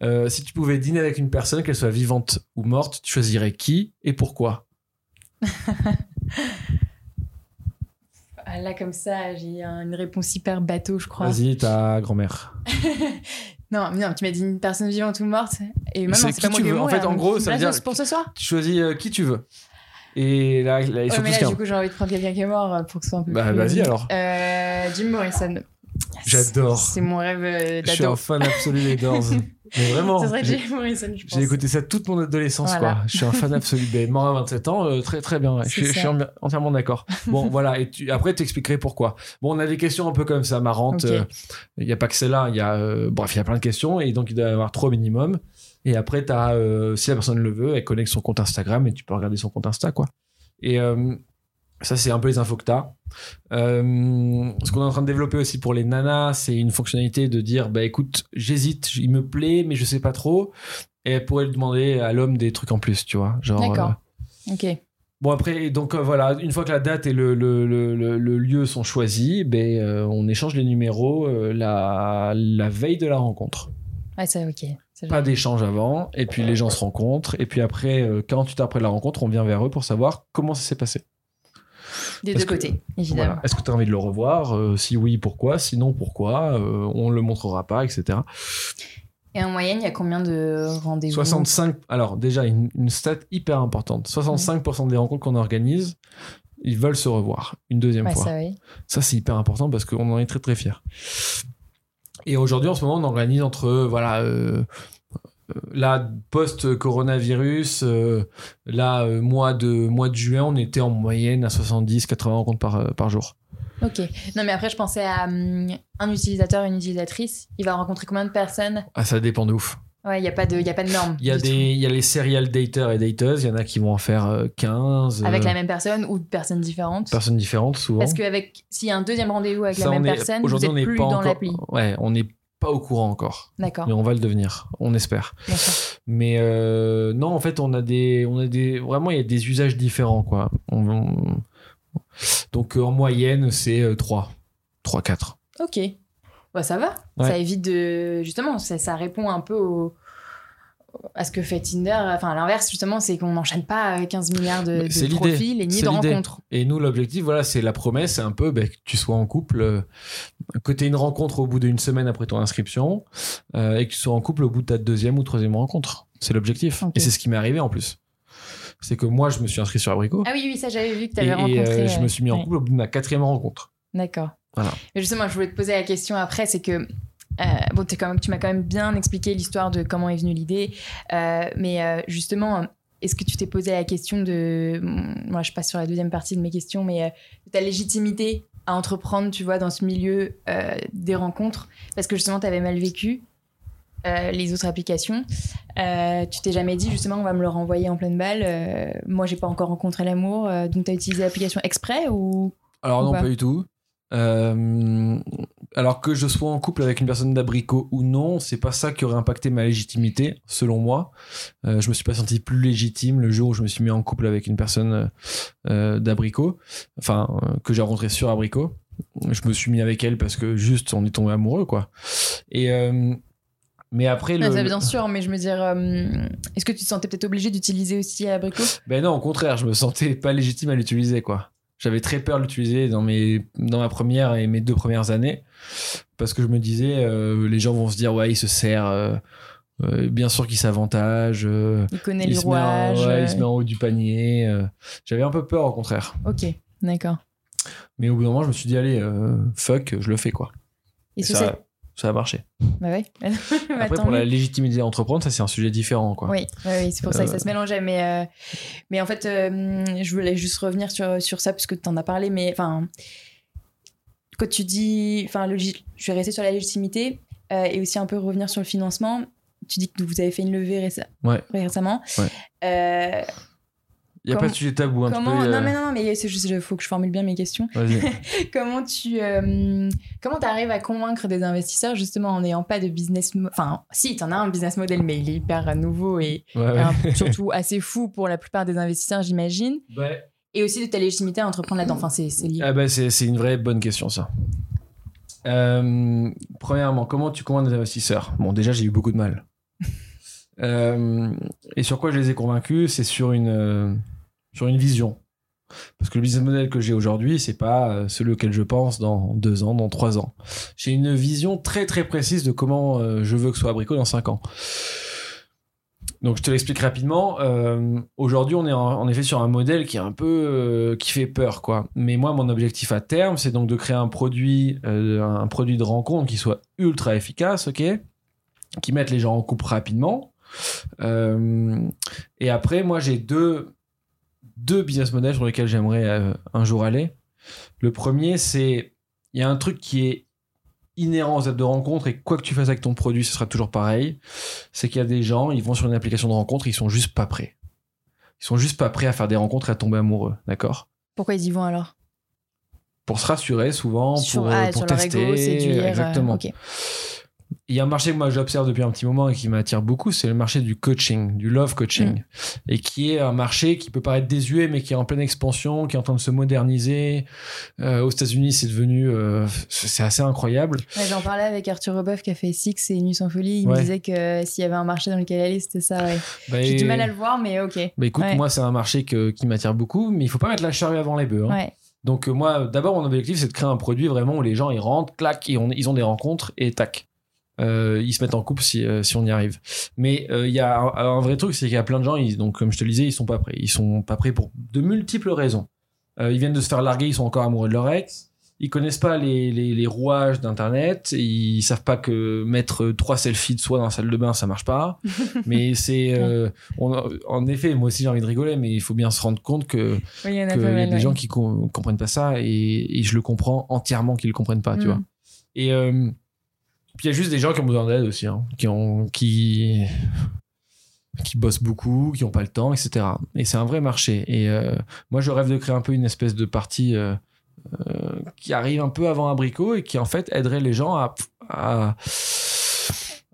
euh, si tu pouvais dîner avec une personne, qu'elle soit vivante ou morte, tu choisirais qui et pourquoi? Ah, Là, comme ça, j'ai un- une réponse hyper bateau, je crois. Vas-y, ta grand-mère. Non, non, tu m'as dit une personne vivante ou morte. Et maintenant, C'est pas moi tu veux. En fait, en donc gros, ça veut dire- pour ce soir Tu choisis euh, qui tu veux. Et là, là, il Ouais, mais là, du coup, j'ai envie de prendre quelqu'un qui est mort euh, pour que ce soit un peu Bah, plus- vas-y, alors. Euh, Jim Morrison. J'adore. C'est mon rêve euh, Je suis un d'ado. fan absolu des Doors. Mais vraiment. J'ai- écouté ça toute mon adolescence, Voilà. quoi. Je suis un fan absolu. Ben, mort à 27 ans, euh, très très bien. ouais. Je, suis- je entièrement d'accord. Bon, voilà. Et tu, après, pourquoi. Bon, on a des questions un peu comme ça, marrantes. Euh, Il n'y a pas que celle-là. Il y a, euh, bref, il y a plein de questions. Et donc, il doit y avoir trois minimum. Et après, as, euh, si la personne le veut, elle connecte son compte Instagram et tu peux regarder son compte Insta, quoi. Et euh, ça, c'est un peu les infos que tu as. ce qu'on est en train de développer aussi pour les nanas, c'est une fonctionnalité de dire bah écoute, j'hésite, il me plaît, mais je sais pas trop. Et elle pourrait demander à l'homme des trucs en plus, tu vois. Genre. D'accord. euh, Ok. Bon après, donc euh, voilà, une fois que la date et le, le, le, le- le lieu sont choisis, ben, euh, on échange les numéros euh, la, la veille de la rencontre. Ouais, ça, ok. Pas d'échange avant, et puis les gens se rencontrent, et puis après, euh, 48 heures après la rencontre, on vient vers eux pour savoir comment ça s'est passé. Des deux que- côtés, évidemment. Voilà. Est-ce que tu as envie de le revoir? Euh, Si oui, pourquoi? Sinon, pourquoi? Euh, On le montrera pas, etc. Et en moyenne, il y a combien de rendez-vous? 65. Alors, déjà, une, une stat hyper importante 65% des rencontres qu'on organise, ils veulent se revoir une deuxième Ouais, fois. ça, oui. Ça, c'est hyper important parce qu'on en est très très fiers. Et aujourd'hui, en ce moment, on organise entre, voilà, euh, euh, là, post-coronavirus, euh, là, euh, mois, de, mois de juin, on était en moyenne à 70-80 rencontres par, euh, par jour. Ok. Non, mais après, je pensais à hum, un utilisateur, une utilisatrice. Il va rencontrer combien de personnes? Ah, ça dépend de ouf. Ouais, il n'y a, pas de- il y a pas de norme. Il y, a des, y a les serial daters et dateuses, il y en a qui vont en faire euh, 15. tout. Avec euh, la même personne ou de personnes différentes? personnes différentes, souvent. Parce qu'avec s'il y a un deuxième rendez-vous avec Ça, la même est- personne, vous on n'est plus pas dans l'appli. Ouais, on n'est pas au courant encore. D'accord. Mais on va le devenir, on espère. Mais euh, non, en fait, on a des, on a des, vraiment, il y a des usages différents, quoi. On- on- donc, en moyenne, c'est euh, 3. 3, 4. Ok. Bah, ça va. Ouais. Ça évite de. Justement, ça, ça répond un peu au- à ce que fait Tinder. Enfin, à l'inverse, justement, c'est qu'on n'enchaîne pas 15 milliards de, de profils et ni de rencontres. Et nous, l'objectif, voilà, c'est la promesse, c'est un peu bah, que tu sois en couple, euh, que tu aies une rencontre au bout d'une semaine après ton inscription, euh, et que tu sois en couple au bout de ta deuxième ou troisième rencontre. C'est l'objectif. Et c'est ce qui m'est arrivé en plus. C'est que moi, je me suis inscrit sur Abricot. Ah oui, oui, ça, j'avais vu que tu et avais et, euh, rencontré. je me suis mis en ouais. couple au bout de ma quatrième rencontre. D'accord. Voilà. Mais justement, je voulais te poser la question après, c'est que euh, bon, t'es quand même, tu m'as quand même bien expliqué l'histoire de comment est venue l'idée, euh, mais euh, justement, est-ce que tu t'es posé la question de, moi, je passe sur la deuxième partie de mes questions, mais de ta légitimité à entreprendre, tu vois, dans ce milieu des rencontres, parce que justement, tu avais mal vécu. les autres applications, tu t'es jamais dit justement on va me le renvoyer en pleine balle. moi j'ai pas encore rencontré l'amour, donc tu as utilisé l'application exprès ou Alors Ou non, pas? pas du tout. Euh, alors que je sois en couple avec une personne d'abricot ou non, c'est pas ça qui aurait impacté ma légitimité, selon moi. Euh, je me suis pas senti plus légitime le jour où je me suis mis en couple avec une personne euh, euh, d'abricot, enfin euh, que j'ai rencontré sur abricot. Je me suis mis avec elle parce que juste on est tombé amoureux quoi. Et mais après le, Ah, ça, bien sûr, mais je me dire, euh, est-ce que tu te sentais peut-être obligé d'utiliser aussi Abricot? Ben non, au contraire, je me sentais pas légitime à l'utiliser, quoi. J'avais très peur de l'utiliser dans, mes, dans ma première et mes deux premières années, parce que je me disais, euh, les gens vont se dire, ouais, il se sert, euh, euh, bien sûr qu'il s'avantage, Il connaît il, les en, rouages. ouais, il se met en haut du panier. J'avais un peu peur, au contraire. Ok, d'accord. Mais au bout d'un moment, je me suis dit, allez, fuck, je le fais, quoi. Et Et ça, ça a marché. Bah ouais. Bah, Après, pour la légitimité à entreprendre, ça, c'est un sujet différent, quoi. Oui, c'est pour ça que ça Euh. se mélangeait. Mais, euh, mais en fait, euh, je voulais juste revenir sur, sur ça, puisque tu en as parlé. Mais enfin, quand tu dis. Enfin, je vais rester sur la légitimité euh, et aussi un peu revenir sur le financement. Tu dis que vous avez fait une levée réce- Ouais. récemment. Ouais. Il n'y a pas de sujet tabou. Hein, tu Comment peux, euh, Non mais non, non, mais c'est juste, il faut que je formule bien mes questions. Comment tu, euh, comment arrives à convaincre des investisseurs justement en n'ayant pas de business, mo- enfin, si, t'en as un business model, mais il est hyper nouveau et Ouais, ouais. un- surtout assez fou pour la plupart des investisseurs, j'imagine. Ouais. Et aussi de ta légitimité à entreprendre là-dedans. Enfin, c'est lié. Ah bah, c'est c'est une vraie bonne question, ça. Euh, premièrement, comment tu convaincs des investisseurs? Bon, déjà, j'ai eu beaucoup de mal. Euh, et sur quoi je les ai convaincus C'est sur une, euh, sur une vision. Parce que le business model que j'ai aujourd'hui, c'est pas euh, celui auquel je pense dans deux ans, dans trois ans. J'ai une vision très très précise de comment je veux que soit Abricot dans cinq ans. Donc je te l'explique rapidement. Aujourd'hui, on est en, effet sur un modèle qui est un peu qui fait peur, quoi. Mais moi, mon objectif à terme, c'est donc de créer un produit, un produit de rencontre qui soit ultra efficace, ok, qui mette les gens en couple rapidement. Euh, et après, moi, j'ai deux deux business models sur lesquels j'aimerais euh, un jour aller. Le premier, c'est il y a un truc qui est inhérent aux apps de rencontre et quoi que tu fasses avec ton produit, ce sera toujours pareil. C'est qu'il y a des gens, ils vont sur une application de rencontre, ils sont juste pas prêts. Ils sont juste pas prêts à faire des rencontres et à tomber amoureux, d'accord? Pourquoi ils y vont alors? Pour se rassurer souvent, Sur, pour, ah, pour tester. ego, séduire. euh, exactement. Il y a un marché que moi j'observe depuis un petit moment et qui m'attire beaucoup, c'est le marché du coaching, du love coaching. Mm. Et qui est un marché qui peut paraître désuet, mais qui est en pleine expansion, qui est en train de se moderniser. Euh, aux États-Unis, c'est devenu. euh, c'est assez incroyable. Ouais, J'en parlais avec Arthur Reboeuf qui a fait Six et Nuit sans folie. Il me disait que euh, s'il y avait un marché dans lequel aller, c'était ça. Ouais. Bah, J'ai du mal à le voir, mais ok. bah, écoute, moi, c'est un marché que- qui m'attire beaucoup, mais il faut pas mettre la charrue avant les bœufs. hein. Donc, moi, d'abord, mon objectif, c'est de créer un produit vraiment où les gens, ils rentrent, clac, et on- ils ont des rencontres, et tac. Euh, ils se mettent en couple si, euh, si on y arrive. Mais euh, il y a un, un vrai truc, c'est qu'il y a plein de gens, ils, donc comme je te le disais, ils sont pas prêts. Ils sont pas prêts pour de multiples raisons. Ils viennent de se faire larguer, ils sont encore amoureux de leur ex. Ils connaissent pas les, les, les rouages d'internet. Ils savent pas que mettre trois selfies de soi dans la salle de bain, ça marche pas. mais c'est, en effet, moi aussi j'ai envie de rigoler, mais il faut bien se rendre compte que Oui, il y en a qu'il y a mal. des ouais. gens qui com- comprennent pas ça et, et je le comprends entièrement qu'ils le comprennent pas, tu Mm. vois. Et puis il y a juste des gens qui ont besoin d'aide aussi, hein, qui ont qui qui bossent beaucoup, qui ont pas le temps, etc. Et c'est un vrai marché. Et euh, moi, je rêve de créer un peu une espèce de partie euh, euh, qui arrive un peu avant Abricot et qui en fait aiderait les gens à à,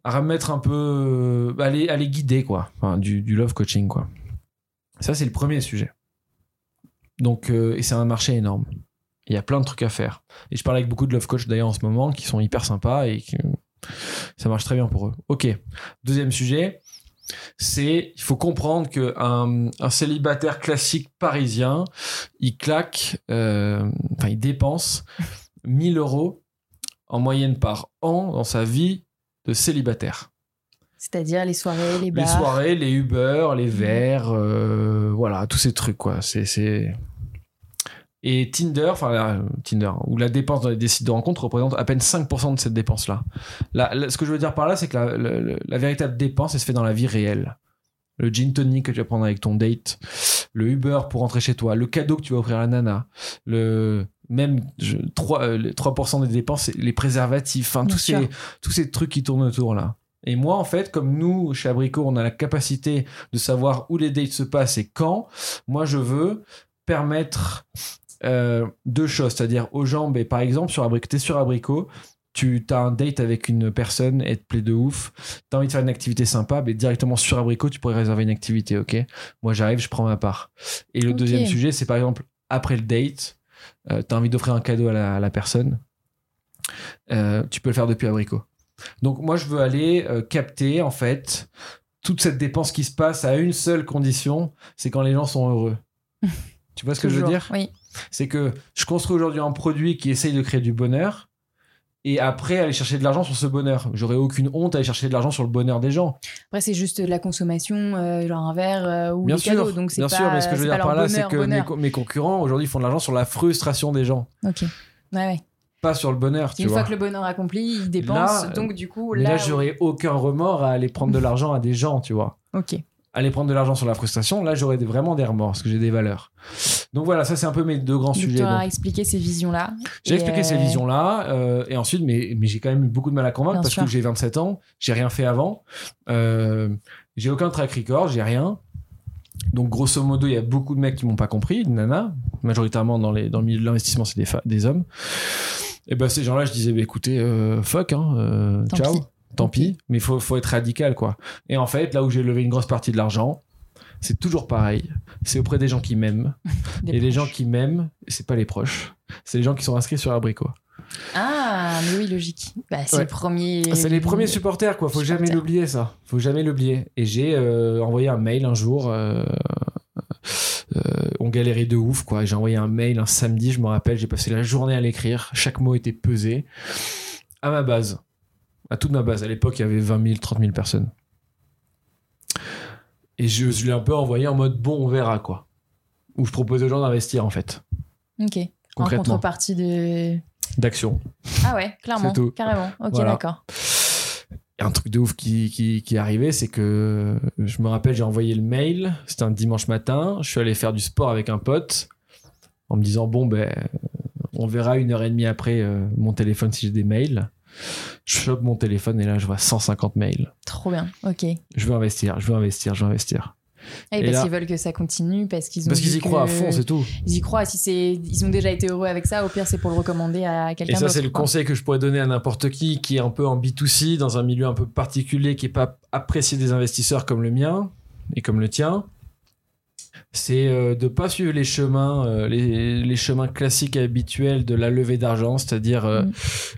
remettre un peu, à les, à les guider quoi, du, du love coaching quoi. Ça c'est le premier sujet. Donc et c'est un marché énorme. Il y a plein de trucs à faire. Et je parle avec beaucoup de love coach d'ailleurs en ce moment qui sont hyper sympas et qui, ça marche très bien pour eux. Ok. Deuxième sujet, c'est il faut comprendre que un, célibataire classique parisien, il claque, euh, enfin il dépense 1000 euros en moyenne par an dans sa vie de célibataire. C'est-à-dire les soirées, les Les bars. soirées, les Uber, les verres, euh, voilà, tous ces trucs, quoi. C'est, c'est... Et Tinder, enfin, là, Tinder, où la dépense dans les sites de rencontre représente à peine 5% de cette dépense-là. Là, là, ce que je veux dire par là, c'est que la, la- la- la véritable dépense, elle se fait dans la vie réelle. Le gin tonic que tu vas prendre avec ton date, le Uber pour rentrer chez toi, le cadeau que tu vas offrir à la nana, le même je- 3, euh, les 3% des dépenses, les préservatifs, enfin Bien tous sûr. ces, tous ces trucs qui tournent autour là. Et moi, en fait, comme nous, chez Abricot, on a la capacité de savoir où les dates se passent et quand, moi, je veux permettre euh, deux choses. C'est-à-dire aux gens, ben, par exemple, sur Abricot, t'es sur Abricot, tu as un date avec une personne, elle te plaît de ouf, t'as envie de faire une activité sympa, mais directement sur Abricot, tu pourrais réserver une activité, ok? Moi, j'arrive, je prends ma part. Et le deuxième sujet, c'est par exemple, après le date, euh, t'as envie d'offrir un cadeau à la, à la personne, euh, tu peux le faire depuis Abricot. Donc moi, je veux aller euh, capter, en fait, toute cette dépense qui se passe à une seule condition, c'est quand les gens sont heureux. tu vois ce que je veux dire? Oui. C'est que je construis aujourd'hui un produit qui essaye de créer du bonheur, et après aller chercher de l'argent sur ce bonheur. J'aurais aucune honte à aller chercher de l'argent sur le bonheur des gens. Après, c'est juste de la consommation, euh, genre un verre euh, ou Bien des sûr, cadeaux. Donc bien pas, sûr, mais ce que je veux dire par là, c'est que mes, concurrents aujourd'hui font de l'argent sur la frustration des gens, Ok. Ouais, ouais. pas sur le bonheur. Tu Une vois. fois que le bonheur accompli, ils dépensent. Là, donc du coup, là, là. j'aurais aucun remords à aller prendre de l'argent à des gens, tu vois. Ok. Aller prendre de l'argent sur la frustration, là, j'aurais vraiment des remords parce que j'ai des valeurs. Donc voilà, ça, c'est un peu mes deux grands Donc sujets. tu as expliqué ces visions-là. J'ai expliqué euh, ces visions-là, euh, et ensuite, mais, mais j'ai quand même eu beaucoup de mal à convaincre Bien parce sûr. que j'ai 27 ans, j'ai rien fait avant, euh, j'ai aucun track record, j'ai rien. Donc, grosso modo, il y a beaucoup de mecs qui m'ont pas compris, de nanas. Majoritairement, dans, les, dans le milieu de l'investissement, c'est des, hommes. Et ben, ces gens-là, je disais, bah, écoutez, euh, fuck, hein, euh, ciao, pis. tant pis. Mais il faut, faut être radical, quoi. Et en fait, là où j'ai levé une grosse partie de l'argent, c'est toujours pareil. C'est auprès des gens qui m'aiment. Et les gens qui m'aiment, c'est pas les proches. C'est les gens qui sont inscrits sur Abricot. Ah, mais oui, logique. Bah, c'est Ouais. le premier. C'est les premiers supporters, quoi. Faut jamais l'oublier, ça. Faut jamais l'oublier. Et j'ai euh, envoyé un mail un jour. euh, euh, on galérait de ouf, quoi. J'ai envoyé un mail un samedi, je me rappelle. J'ai passé la journée à l'écrire. Chaque mot était pesé. À ma base. À toute ma base. À l'époque, il y avait 20 000, 30 000 personnes. Et je, je l'ai un peu envoyé en mode bon, on verra, quoi. Où je proposais aux gens d'investir, en fait. Ok. En contrepartie de. D'action. Ah ouais, clairement. Tout. Carrément. Ok, Voilà. d'accord. Et un truc de ouf qui, qui, qui est arrivé, c'est que je me rappelle, j'ai envoyé le mail, c'était un dimanche matin, je suis allé faire du sport avec un pote en me disant, bon, ben, on verra une heure et demie après euh, mon téléphone si j'ai des mails. Je chope mon téléphone et là, je vois 150 mails. Trop bien. Ok. Et Je veux investir, je veux investir, je veux investir. Et parce là- qu'ils veulent que ça continue, parce qu'ils ont. Parce qu'ils y croient à fond, c'est tout. Ils y croient. Si c'est, ils ont déjà été heureux avec ça. Au pire, c'est pour le recommander à Et quelqu'un ça, d'autre. c'est le quoi. conseil que je pourrais donner à n'importe qui qui est un peu en B2C, dans un milieu un peu particulier, qui n'est pas apprécié des investisseurs comme le mien et comme le tien. C'est euh, de pas suivre les chemins, euh, les, les chemins classiques et habituels de la levée d'argent, c'est-à-dire euh, Mm.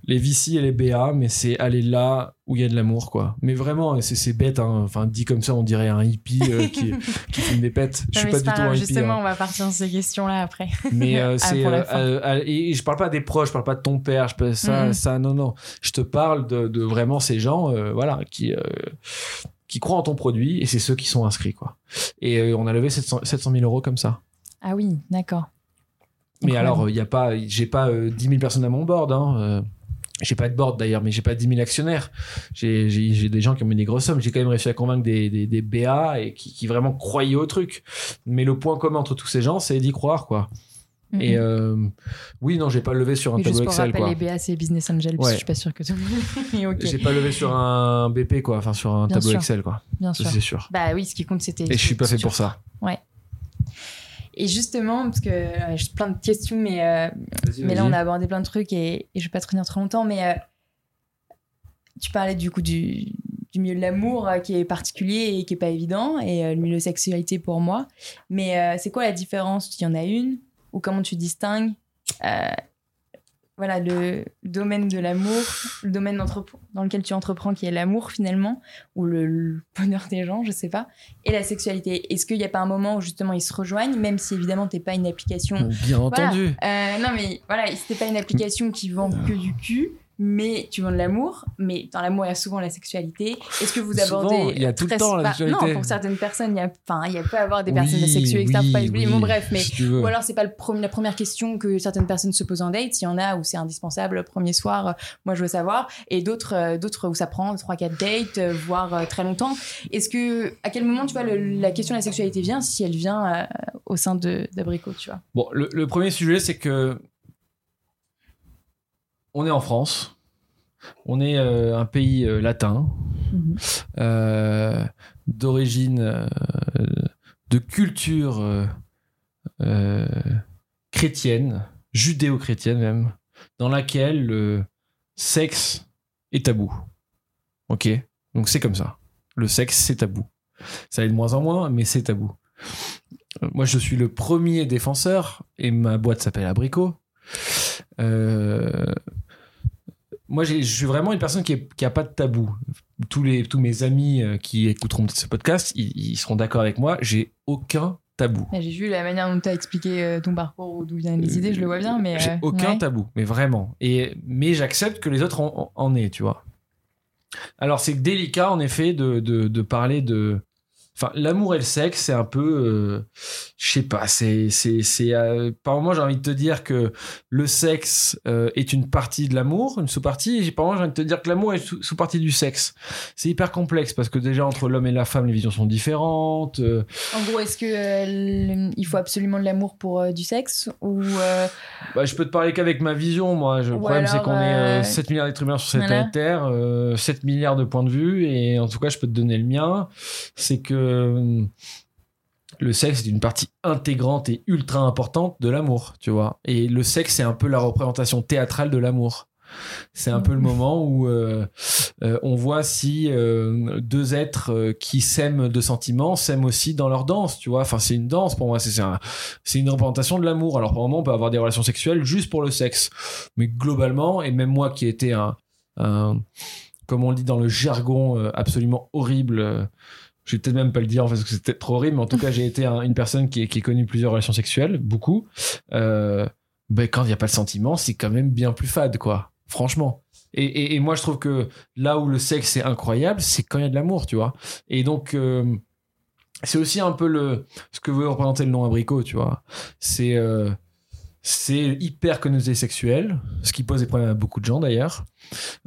les VC et les BA, mais c'est aller là où il y a de l'amour, quoi. Mais vraiment, c'est bête, hein. enfin dit comme ça, on dirait un hippie qui, qui fume des pètes. Je suis pas c'est du tout grave, un hippie. Justement, hein. on va partir sur ces questions-là après. Mais euh, Ah, c'est euh, et je parle pas des proches, je parle pas de ton père, je parle ça, Mhm. ça, non, non. Je te parle de, de vraiment ces gens, euh, voilà, qui qui croient en ton produit et c'est ceux qui sont inscrits, quoi. Et euh, on a levé 700, 700 000 euros comme ça. Ah oui, d'accord. Mais alors, il y a pas, j'ai pas euh, 10 000 personnes à mon board. Hein, euh, j'ai pas de board d'ailleurs, mais j'ai pas 10 000 actionnaires. J'ai, des gens qui ont mis des grosses sommes. J'ai quand même réussi à convaincre des, des, des BA et qui, qui vraiment croyaient au truc. Mais le point commun entre tous ces gens, c'est d'y croire, quoi. Mhm. Et euh, oui, non, j'ai pas levé sur un Mais juste tableau pour Excel, rappel, quoi. les BA, c'est Business Angel, parce que Ouais. je suis pas sûre que tout le monde. Mais ok, J'ai pas levé sur un BP, quoi. Enfin, sur un Bien tableau sûr. Excel, quoi. bien Ça, sûr. c'est sûr. Bah oui, ce qui compte, c'était. Et je suis pas fait pour ça. Et justement, parce que euh, j'ai plein de questions, mais, euh, mais là, on a abordé plein de trucs et, et je vais pas te retenir trop longtemps, mais euh, tu parlais du coup du, du milieu de l'amour qui est particulier et qui est pas évident, et le milieu de sexualité pour moi. Mais c'est quoi la différence? Il y en a une Ou comment tu distingues euh, voilà, le domaine de l'amour, le domaine dans lequel tu entreprends qui est l'amour finalement, ou le, le bonheur des gens, je sais pas, et la sexualité. Est-ce qu'il n'y a pas un moment où justement ils se rejoignent, même si évidemment t'es pas une application Bien entendu. euh, non, mais voilà, c'était pas une application qui vend que du cul, mais tu vends de l'amour. Mais dans l'amour, il y a souvent la sexualité. Est-ce que vous Souvent, abordez. il y a tout le très- temps la sexualité. Non, pour certaines personnes, il y a, enfin, il y a peut avoir des personnes Oui, asexuées, etc. faut pas oui, oui, Bon, bref, mais. si. Ou alors, c'est pas le premier- la première question que certaines personnes se posent en date. Il y en a où c'est indispensable, le premier soir, euh, moi je veux savoir. Et d'autres, euh, d'autres où ça prend 3-4 dates, euh, voire euh, très longtemps. Est-ce que, à quel moment, tu vois, le- la question de la sexualité vient, si elle vient euh, au sein de, d'Abricot, tu vois? Bon, le, le premier sujet, c'est que on est en France. On est euh, un pays euh, latin, euh, d'origine, de culture chrétienne, judéo-chrétienne même, dans laquelle le sexe est tabou. Ok? Donc c'est comme ça. Le sexe, c'est tabou. Ça est de moins en moins, mais c'est tabou. Moi, je suis le premier défenseur, et ma boîte s'appelle Abricot. Euh, moi, je suis vraiment une personne qui n'a pas de tabou. Tous, les, tous mes amis euh, qui écouteront ce podcast, ils, ils seront d'accord avec moi. J'ai aucun tabou. J'ai vu la manière dont tu as expliqué euh, ton parcours ou d'où viennent les idées, je le vois bien, mais. J'ai euh, aucun ouais. tabou, mais vraiment. Et, mais j'accepte que les autres en, en aient, tu vois. Alors, c'est délicat, en effet, de, de, de parler de. Enfin, l'amour et le sexe, c'est un peu. euh, je sais pas, c'est. c'est, c'est euh, par moment, j'ai envie de te dire que le sexe euh, est une partie de l'amour, une sous-partie. Et par moment, j'ai envie de te dire que l'amour est sous- sous-partie du sexe. C'est hyper complexe parce que déjà, entre l'homme et la femme, les visions sont différentes. euh, En gros, est-ce que il faut absolument de l'amour pour du sexe ou Bah, je peux te parler qu'avec ma vision, moi. Je- Le problème, c'est qu'on est euh, euh, 7 milliards d'êtres humains sur cette voilà. planète Terre, euh, 7 milliards de points de vue, et en tout cas, je peux te donner le mien. C'est que euh, le sexe est une partie intégrante et ultra importante de l'amour, tu vois. Et le sexe, c'est un peu la représentation théâtrale de l'amour. C'est un peu le moment où euh, euh, on voit si euh, deux êtres qui s'aiment de sentiments s'aiment aussi dans leur danse, tu vois. Enfin, c'est une danse pour moi. C'est c'est un- c'est une représentation de l'amour. Alors, par moment, on peut avoir des relations sexuelles juste pour le sexe, mais globalement, et même moi qui étais un, un comme on le dit dans le jargon absolument horrible. Je vais peut-être même pas le dire parce que c'était trop horrible, mais en tout cas, j'ai été un- une personne qui, a connu plusieurs relations sexuelles, beaucoup. Euh, ben, quand il n'y a pas de sentiment, c'est quand même bien plus fade, quoi. Franchement. Et moi, je trouve que là où le sexe est incroyable, c'est quand il y a de l'amour, tu vois. Et donc, euh, c'est aussi un peu le, ce que veut représenter le nom abricot, tu vois. C'est euh, c'est hyper connoté sexuel, ce qui pose des problèmes à beaucoup de gens d'ailleurs.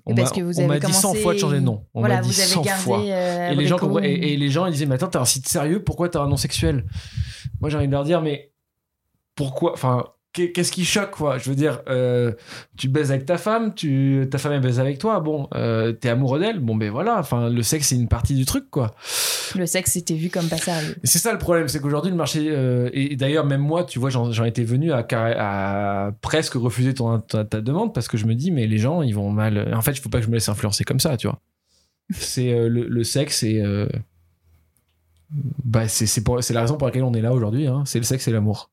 On m'a dit 100 commencé- fois de changer de nom. On voilà, m'a dit vous avez 100 gardé. fois. euh, Et les, gens et, et les gens ils disaient mais attends t'as un site sérieux pourquoi t'as un nom sexuel? Moi j'ai envie de leur dire mais pourquoi enfin qu'est-ce qui choque quoi? Je veux dire euh, tu baises avec ta femme tu ta femme elle baise avec toi bon euh, t'es amoureux d'elle bon ben voilà enfin le sexe c'est une partie du truc quoi Le sexe était vu comme pas sérieux. c'est ça le problème, c'est qu'aujourd'hui le marché euh, et, et d'ailleurs même moi, tu vois, j'en étais venu à, à presque refuser ton, ta, ta demande parce que je me dis mais les gens ils vont mal. En fait, il faut pas que je me laisse influencer comme ça, tu vois. C'est le, le sexe et bah c'est la raison pour laquelle on est là aujourd'hui. Hein. C'est le sexe et l'amour.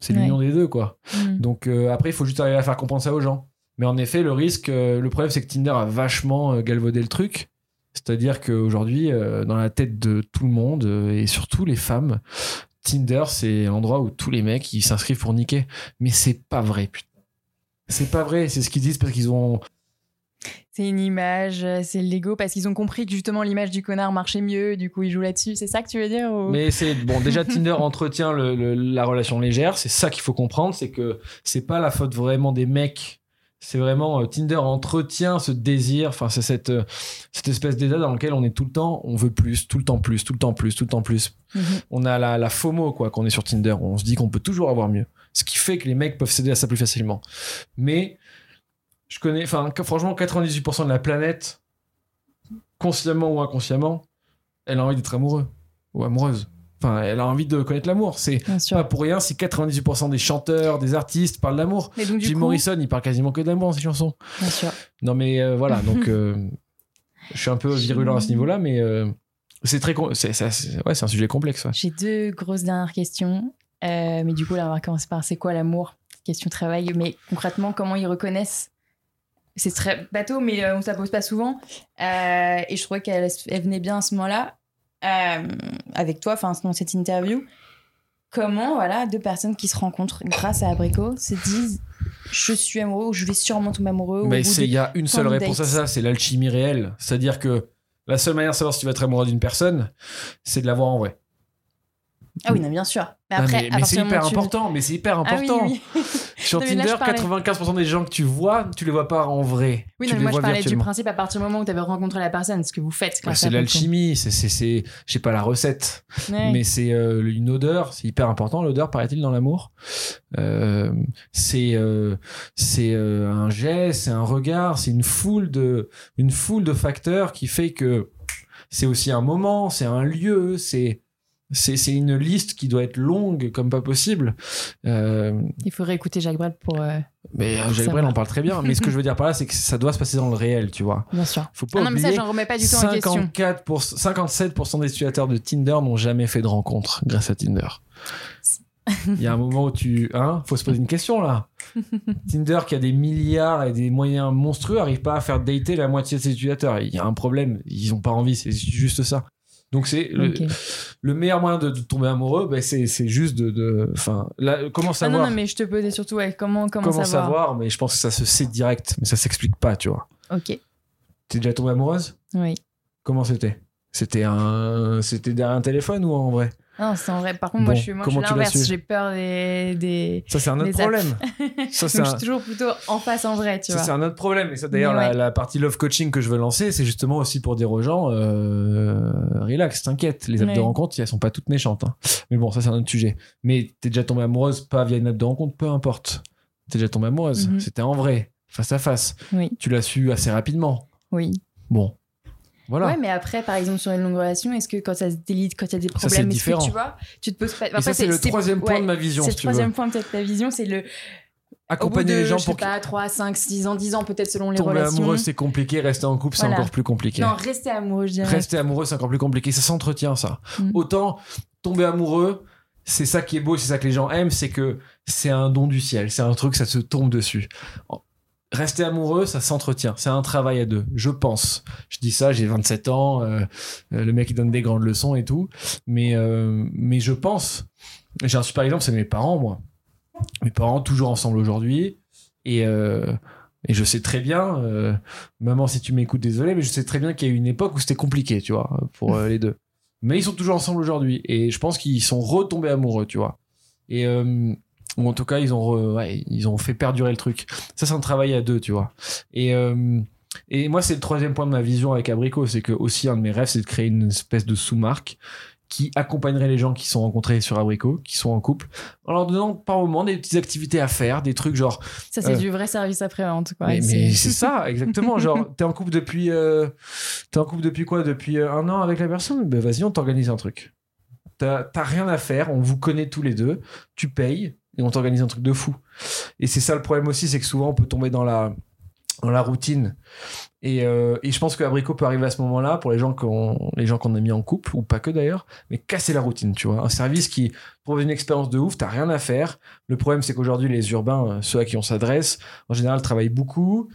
C'est Ouais. l'union des deux quoi. Mm. Donc euh, après, il faut juste arriver à faire comprendre ça aux gens. Mais en effet, le risque, euh, le problème, c'est que Tinder a vachement euh, galvaudé le truc. C'est-à-dire qu'aujourd'hui, dans la tête de tout le monde, et surtout les femmes, Tinder, c'est l'endroit où tous les mecs, ils s'inscrivent pour niquer. Mais c'est pas vrai, putain. C'est pas vrai, c'est ce qu'ils disent parce qu'ils ont... C'est une image, euh, c'est l'ego, parce qu'ils ont compris que justement l'image du connard marchait mieux, du coup ils jouent là-dessus. C'est ça que tu veux dire ou- Mais c'est... Bon, déjà, Tinder entretient le- le- la relation légère. C'est ça qu'il faut comprendre, c'est que c'est pas la faute vraiment des mecs. C'est vraiment... euh, Tinder entretient ce désir, enfin, c'est cette, euh, cette espèce d'état dans lequel on est tout le temps, on veut plus, tout le temps plus, tout le temps plus, tout le temps plus. Mhm. on a la, la FOMO quoi qu'on est sur Tinder on se dit qu'on peut toujours avoir mieux ce qui fait que les mecs peuvent céder à ça plus facilement mais je connais enfin franchement 98% de la planète consciemment ou inconsciemment elle a envie d'être amoureux ou amoureuse enfin elle a envie de connaître l'amour c'est pas pour rien si 98% des chanteurs des artistes parlent d'amour Jim coup, Morrison il parle quasiment que d'amour dans ses chansons bien sûr. non mais euh, voilà donc euh, je suis un peu virulent à ce niveau là mais euh, c'est très c'est ouais un sujet complexe ouais. J'ai deux grosses dernières questions. Mais du coup, là, on va commencer par c'est quoi l'amour? Question travail. Mais concrètement, comment ils reconnaissent C'est très bateau, mais euh, on ne la pose pas souvent. Euh, et je trouvais qu'elle elle venait bien à ce moment-là, euh, avec toi, enfin, dans cette interview. Comment, voilà, deux personnes qui se rencontrent grâce à Abricot se disent je suis amoureux ou je vais sûrement tomber amoureux. Mais il y a une seule réponse à ça, c'est l'alchimie réelle. C'est-à-dire que la seule manière de savoir si tu vas être amoureux d'une personne, c'est de la voir en vrai. Ah oui, non, bien sûr. Mais après, mais mais c'est hyper tu- important, mais c'est hyper Ah important. Sur là, Tinder, je parlais- 95% des gens que tu vois, tu les vois pas en vrai. Oui, tu non, mais les moi je parlais du principe à partir du moment où tu avais rencontré la personne, ce que vous faites. Grâce C'est l'alchimie, c'est, c'est, c'est, je sais pas la recette, Ouais. mais c'est euh, une odeur, c'est hyper important l'odeur, paraît-il, dans l'amour. Euh, c'est, euh, c'est euh, un geste, c'est un regard, c'est une foule de, une foule de facteurs qui fait que c'est aussi un moment, c'est un lieu, c'est, c'est, c'est une liste qui doit être longue comme pas possible. Euh, Il faudrait écouter Jacques Brel pour. euh, mais euh, Jacques Brel en parle très bien. Mais ce que je veux dire par là, c'est que ça doit se passer dans le réel, tu vois. Bien sûr. Faut pas Ah non, mais ça, oublier. j'en remets pas du tout en question. 54 pour- 57% des utilisateurs de Tinder n'ont jamais fait de rencontre grâce à Tinder. Il y a un moment où tu. Hein Faut se poser une question là. Tinder, qui a des milliards et des moyens monstrueux, arrive pas à faire dater la moitié de ses utilisateurs. Il y a un problème. Ils ont pas envie, c'est juste ça. Donc c'est le, meilleur moyen de, de tomber amoureux, ben c'est juste de. Enfin, comment Ah savoir non, non, mais je te posais surtout ouais, comment, comment, Comment savoir. savoir Mais je pense que ça se sait direct, mais ça s'explique pas, tu vois. Ok. T'es déjà tombée amoureuse? Oui. Comment c'était? C'était un, c'était derrière un téléphone ou en vrai? Non, c'est en vrai. Par contre, moi, je suis, moi, je l'inverse. J'ai peur des. des... Ça c'est un autre problème. Ça c'est je suis toujours plutôt en face en vrai, tu ça, vois. c'est un autre problème. Et ça d'ailleurs la, partie love coaching que je veux lancer, c'est justement aussi pour dire aux gens, euh, relax, t'inquiète, les apps de rencontre, elles sont pas toutes méchantes. hein. Mais bon, ça c'est un autre sujet. Mais t'es déjà tombée amoureuse, pas via une app de rencontre, peu importe. T'es déjà tombée amoureuse. Mhm. C'était en vrai, face à face. Oui. Tu l'as su assez rapidement. Oui. Bon. Voilà. Ouais, mais après, par exemple, sur une longue relation, est-ce que quand ça se délite, quand il y a des Ça, problèmes, que différent. tu vois, tu te poses pas. Ça, c'est le troisième point de ma vision, C'est si le veux. troisième point, peut-être ta vision, c'est le. Accompagner de, les gens je sais pour pas, 3, 5, 6 ans, 10 ans, peut-être selon les tomber relations. amoureux, c'est compliqué. Rester en couple, c'est encore plus compliqué. Non, rester amoureux, je dirais. Rester amoureux, c'est encore plus compliqué. Ça s'entretient, ça. Mm. Autant tomber amoureux, c'est ça qui est beau, c'est ça que les gens aiment, c'est que c'est un don du ciel. C'est un truc, ça se tombe dessus. Rester amoureux, ça s'entretient. C'est un travail à deux, je pense. Je dis ça, j'ai 27 ans, euh, euh, le mec il donne des grandes leçons et tout. Mais, euh, mais je pense. J'ai un super exemple, c'est mes parents, moi. Mes parents, toujours ensemble aujourd'hui. Et, et je sais très bien, maman, si tu m'écoutes, désolé, mais je sais très bien qu'il y a eu une époque où c'était compliqué, tu vois, pour les deux. Mais ils sont toujours ensemble aujourd'hui. Et je pense qu'ils sont retombés amoureux, tu vois. Et, ou en tout cas, ils ont, re- ouais, ils ont fait perdurer le truc. Ça, c'est un travail à deux, tu vois. Et, euh, et moi, c'est le troisième point de ma vision avec Abricot. C'est que aussi, un de mes rêves, c'est de créer une espèce de sous-marque qui accompagnerait les gens qui sont rencontrés sur Abricot, qui sont en couple, en leur donnant par moment des petites activités à faire, des trucs genre Ça, c'est Euh. du vrai service après-vente, quoi. mais, c'est ça, exactement. Genre, t'es en couple depuis, euh, t'es en couple depuis quoi? Depuis un an avec la personne? Ben vas-y, on t'organise un truc. T'as rien à faire, on vous connaît tous les deux, tu payes et on t'organise un truc de fou. Et c'est ça le problème aussi, c'est que souvent on peut tomber dans la, dans la routine. Et, euh, et je pense que Abricot peut arriver à ce moment-là pour les gens qu'on les gens qu'on a mis en couple ou pas que d'ailleurs, mais casser la routine, tu vois. Un service qui propose une expérience de ouf, t'as rien à faire. Le problème c'est qu'aujourd'hui les urbains, euh, ceux à qui on s'adresse, en général travaillent beaucoup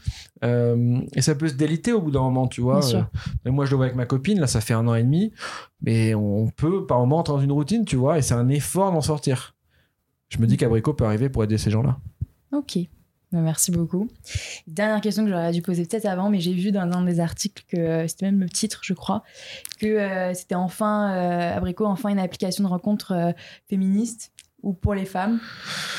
euh, et ça peut se déliter au bout d'un moment, tu vois. Euh, moi je le vois avec ma copine, là ça fait un an et demi, mais on peut par moment entrer dans une routine, tu vois, et c'est un effort d'en sortir. Je me dis qu'Abricot peut arriver pour aider ces gens-là. Ok. Bah, Merci beaucoup. Dernière question que j'aurais dû poser peut-être avant, mais j'ai vu dans un des articles que euh, c'était même le titre, je crois, que euh, c'était enfin euh, Abricot, enfin une application de rencontre euh, féministe ou pour les femmes.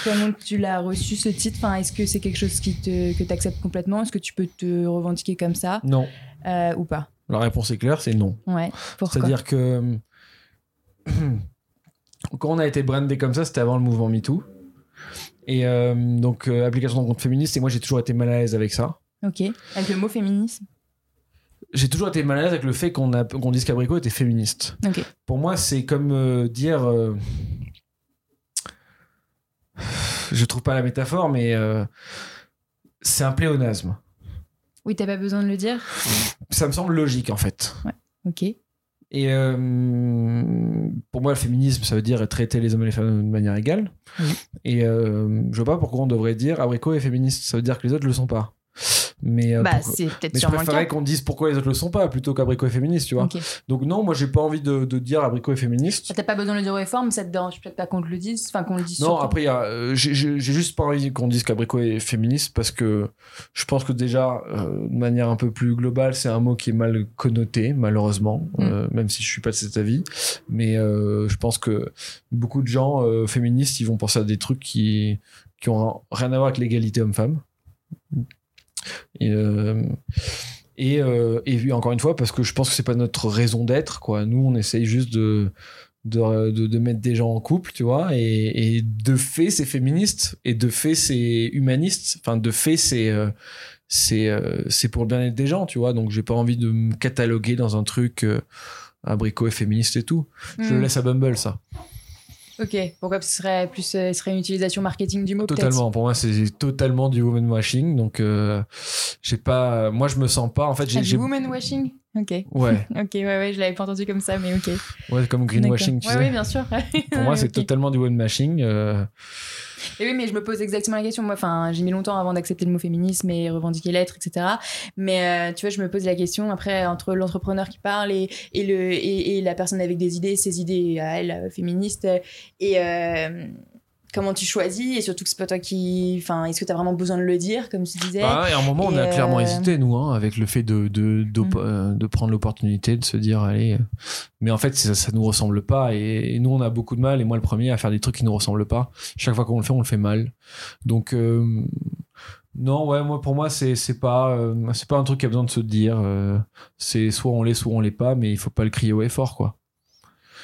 Comment tu l'as reçu ce titre? Enfin, Est-ce que c'est quelque chose qui te, que tu acceptes complètement? Est-ce que tu peux te revendiquer comme ça? Non. euh, ou pas? La réponse est claire, c'est non. Ouais. Pourquoi? C'est-à-dire que quand on a été brandé comme ça, c'était avant le mouvement MeToo. Et euh, donc, euh, application de rencontre féministe, et moi j'ai toujours été mal à l'aise avec ça. Ok. Avec le mot féminisme J'ai toujours été mal à l'aise avec le fait qu'on dise qu'Abricot était féministe. Ok. Pour moi, c'est comme euh, dire. je trouve pas la métaphore, mais c'est un pléonasme. Oui, t'as pas besoin de le dire Ça me semble logique en fait. Ok. Et euh, pour moi, le féminisme, ça veut dire traiter les hommes et les femmes de manière égale. Oui. Et euh, je vois pas pourquoi on devrait dire abricot est féministe. Ça veut dire que les autres le sont pas. Mais, euh, Bah, pour- c'est peut-être mais je cas. qu'on dise pourquoi les autres le sont pas plutôt qu'abricot est féministe, tu vois. Donc non, moi j'ai pas envie de, de dire abricot est féministe. T'as pas besoin de le dire aux femmes, ça te dérange peut-être pas qu'on te le dise, enfin qu'on le dise Non, surtout. après, euh, j'ai juste pas envie qu'on dise qu'abricot est féministe parce que je pense que déjà, euh, de manière un peu plus globale, c'est un mot qui est mal connoté, malheureusement, Mm. euh, même si je suis pas de cet avis. Mais euh, je pense que beaucoup de gens euh, féministes, ils vont penser à des trucs qui, qui ont rien à voir avec l'égalité homme-femme. Et, euh, et, euh, et encore une fois, parce que je pense que c'est pas notre raison d'être, quoi. Nous, on essaye juste de, de, de, de mettre des gens en couple, tu vois, et, et de fait, c'est féministe, et de fait, c'est humaniste. Enfin, de fait, c'est euh, c'est c'est pour le bien-être des gens, tu vois. Donc, j'ai pas envie de me cataloguer dans un truc abricot et féministe et tout. Je le Hmm. laisse à Bumble, ça. Ok, pourquoi ce serait plus euh, ce serait une utilisation marketing du mot Totalement. Pour moi, c'est totalement du woman washing. Donc, euh, j'ai pas. Moi, je me sens pas. En fait, Ah, j'ai. du woman washing? Ok. Ouais, Ok, ouais, ouais, je l'avais pas entendu comme ça, mais ok. ouais, comme greenwashing, tu D'accord. sais. ouais, Oui, bien sûr. Pour moi, c'est totalement du woman washing. euh, Et oui, mais je me pose exactement la question. Moi, enfin, j'ai mis longtemps avant d'accepter le mot féminisme et revendiquer l'être, etc. Mais euh, tu vois, je me pose la question après entre l'entrepreneur qui parle et, et le et, et la personne avec des idées, ses idées à elle euh, féministes et euh, comment tu choisis et surtout que c'est pas toi qui, enfin, est-ce que tu as vraiment besoin de le dire, comme tu disais? Bah, et à un moment, on a clairement euh, hésité, nous, hein, avec le fait de, Mm. euh, de prendre l'opportunité de se dire, allez. euh, Mais en fait, ça, ça nous ressemble pas. Et, et nous, on a beaucoup de mal, et moi le premier, à faire des trucs qui nous ressemblent pas. Chaque fois qu'on le fait, on le fait mal. Donc, euh, non, ouais, moi, pour moi, c'est, c'est pas, euh, c'est pas un truc qui a besoin de se dire. c'est soit on l'est, soit on l'est pas, mais il faut pas le crier haut et fort, quoi.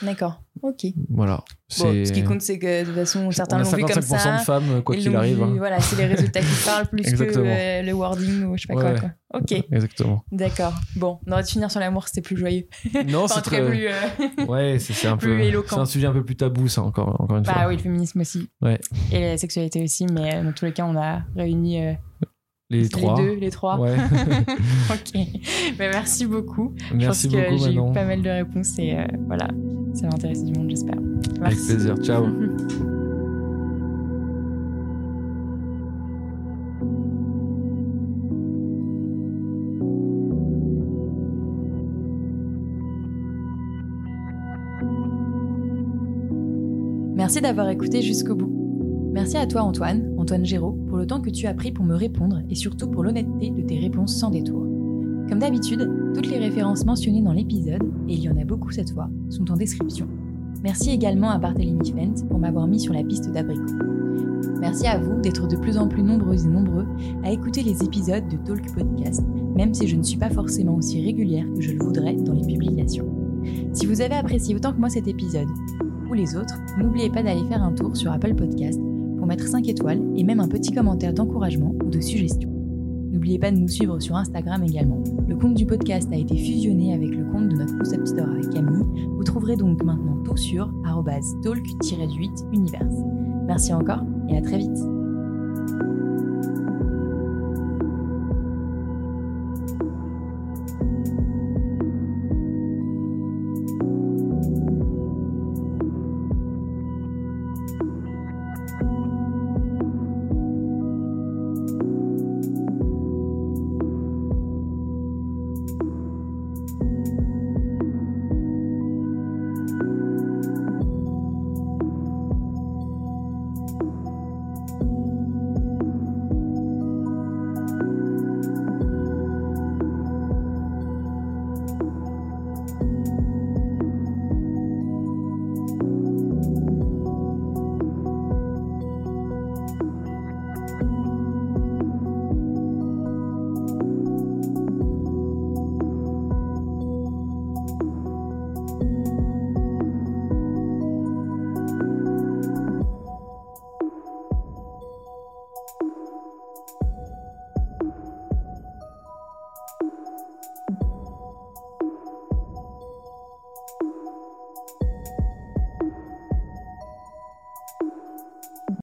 D'accord. Ok. Voilà. Bon, ce qui compte, c'est que de toute façon, certains on a l'ont vu comme 55% ça. de femmes, quoi qu'il arrive. vu, hein. Voilà, c'est les résultats qui parlent plus que euh, le wording ou je sais pas Ouais, quoi, ouais. quoi. Ok, Exactement. d'accord. Bon, on aurait dû finir sur l'amour, c'était plus joyeux. Non, Enfin, en c'est très. plus. euh, Ouais, c'est c'est un plus peu. éloquent. C'est un sujet un peu plus tabou, ça, encore, encore une Bah fois. oui, le féminisme aussi. Ouais. Et la sexualité aussi, mais euh, dans tous les cas, on a réuni euh, Les trois. deux, les trois. Ouais. ok. Bah, merci beaucoup. Merci je pense que j'ai eu pas mal de réponses et euh, voilà, ça va intéresser du monde, j'espère. Avec plaisir. Ciao. Merci d'avoir écouté jusqu'au bout. Merci à toi Antoine, Antoine Géraud, le temps que tu as pris pour me répondre et surtout pour l'honnêteté de tes réponses sans détour. Comme d'habitude, toutes les références mentionnées dans l'épisode, et il y en a beaucoup cette fois, sont en description. Merci également à Barthélemy Fent pour m'avoir mis sur la piste d'abricot. Merci à vous d'être de plus en plus nombreuses et nombreux à écouter les épisodes de Talk Podcast, même si je ne suis pas forcément aussi régulière que je le voudrais dans les publications. Si vous avez apprécié autant que moi cet épisode, ou les autres, n'oubliez pas d'aller faire un tour sur Apple Podcast mettre 5 étoiles et même un petit commentaire d'encouragement ou de suggestion. N'oubliez pas de nous suivre sur Instagram également. Le compte du podcast a été fusionné avec le compte de notre concept store avec Camille. Vous trouverez donc maintenant tout sur talk-du-8 univers. Merci encore et à très vite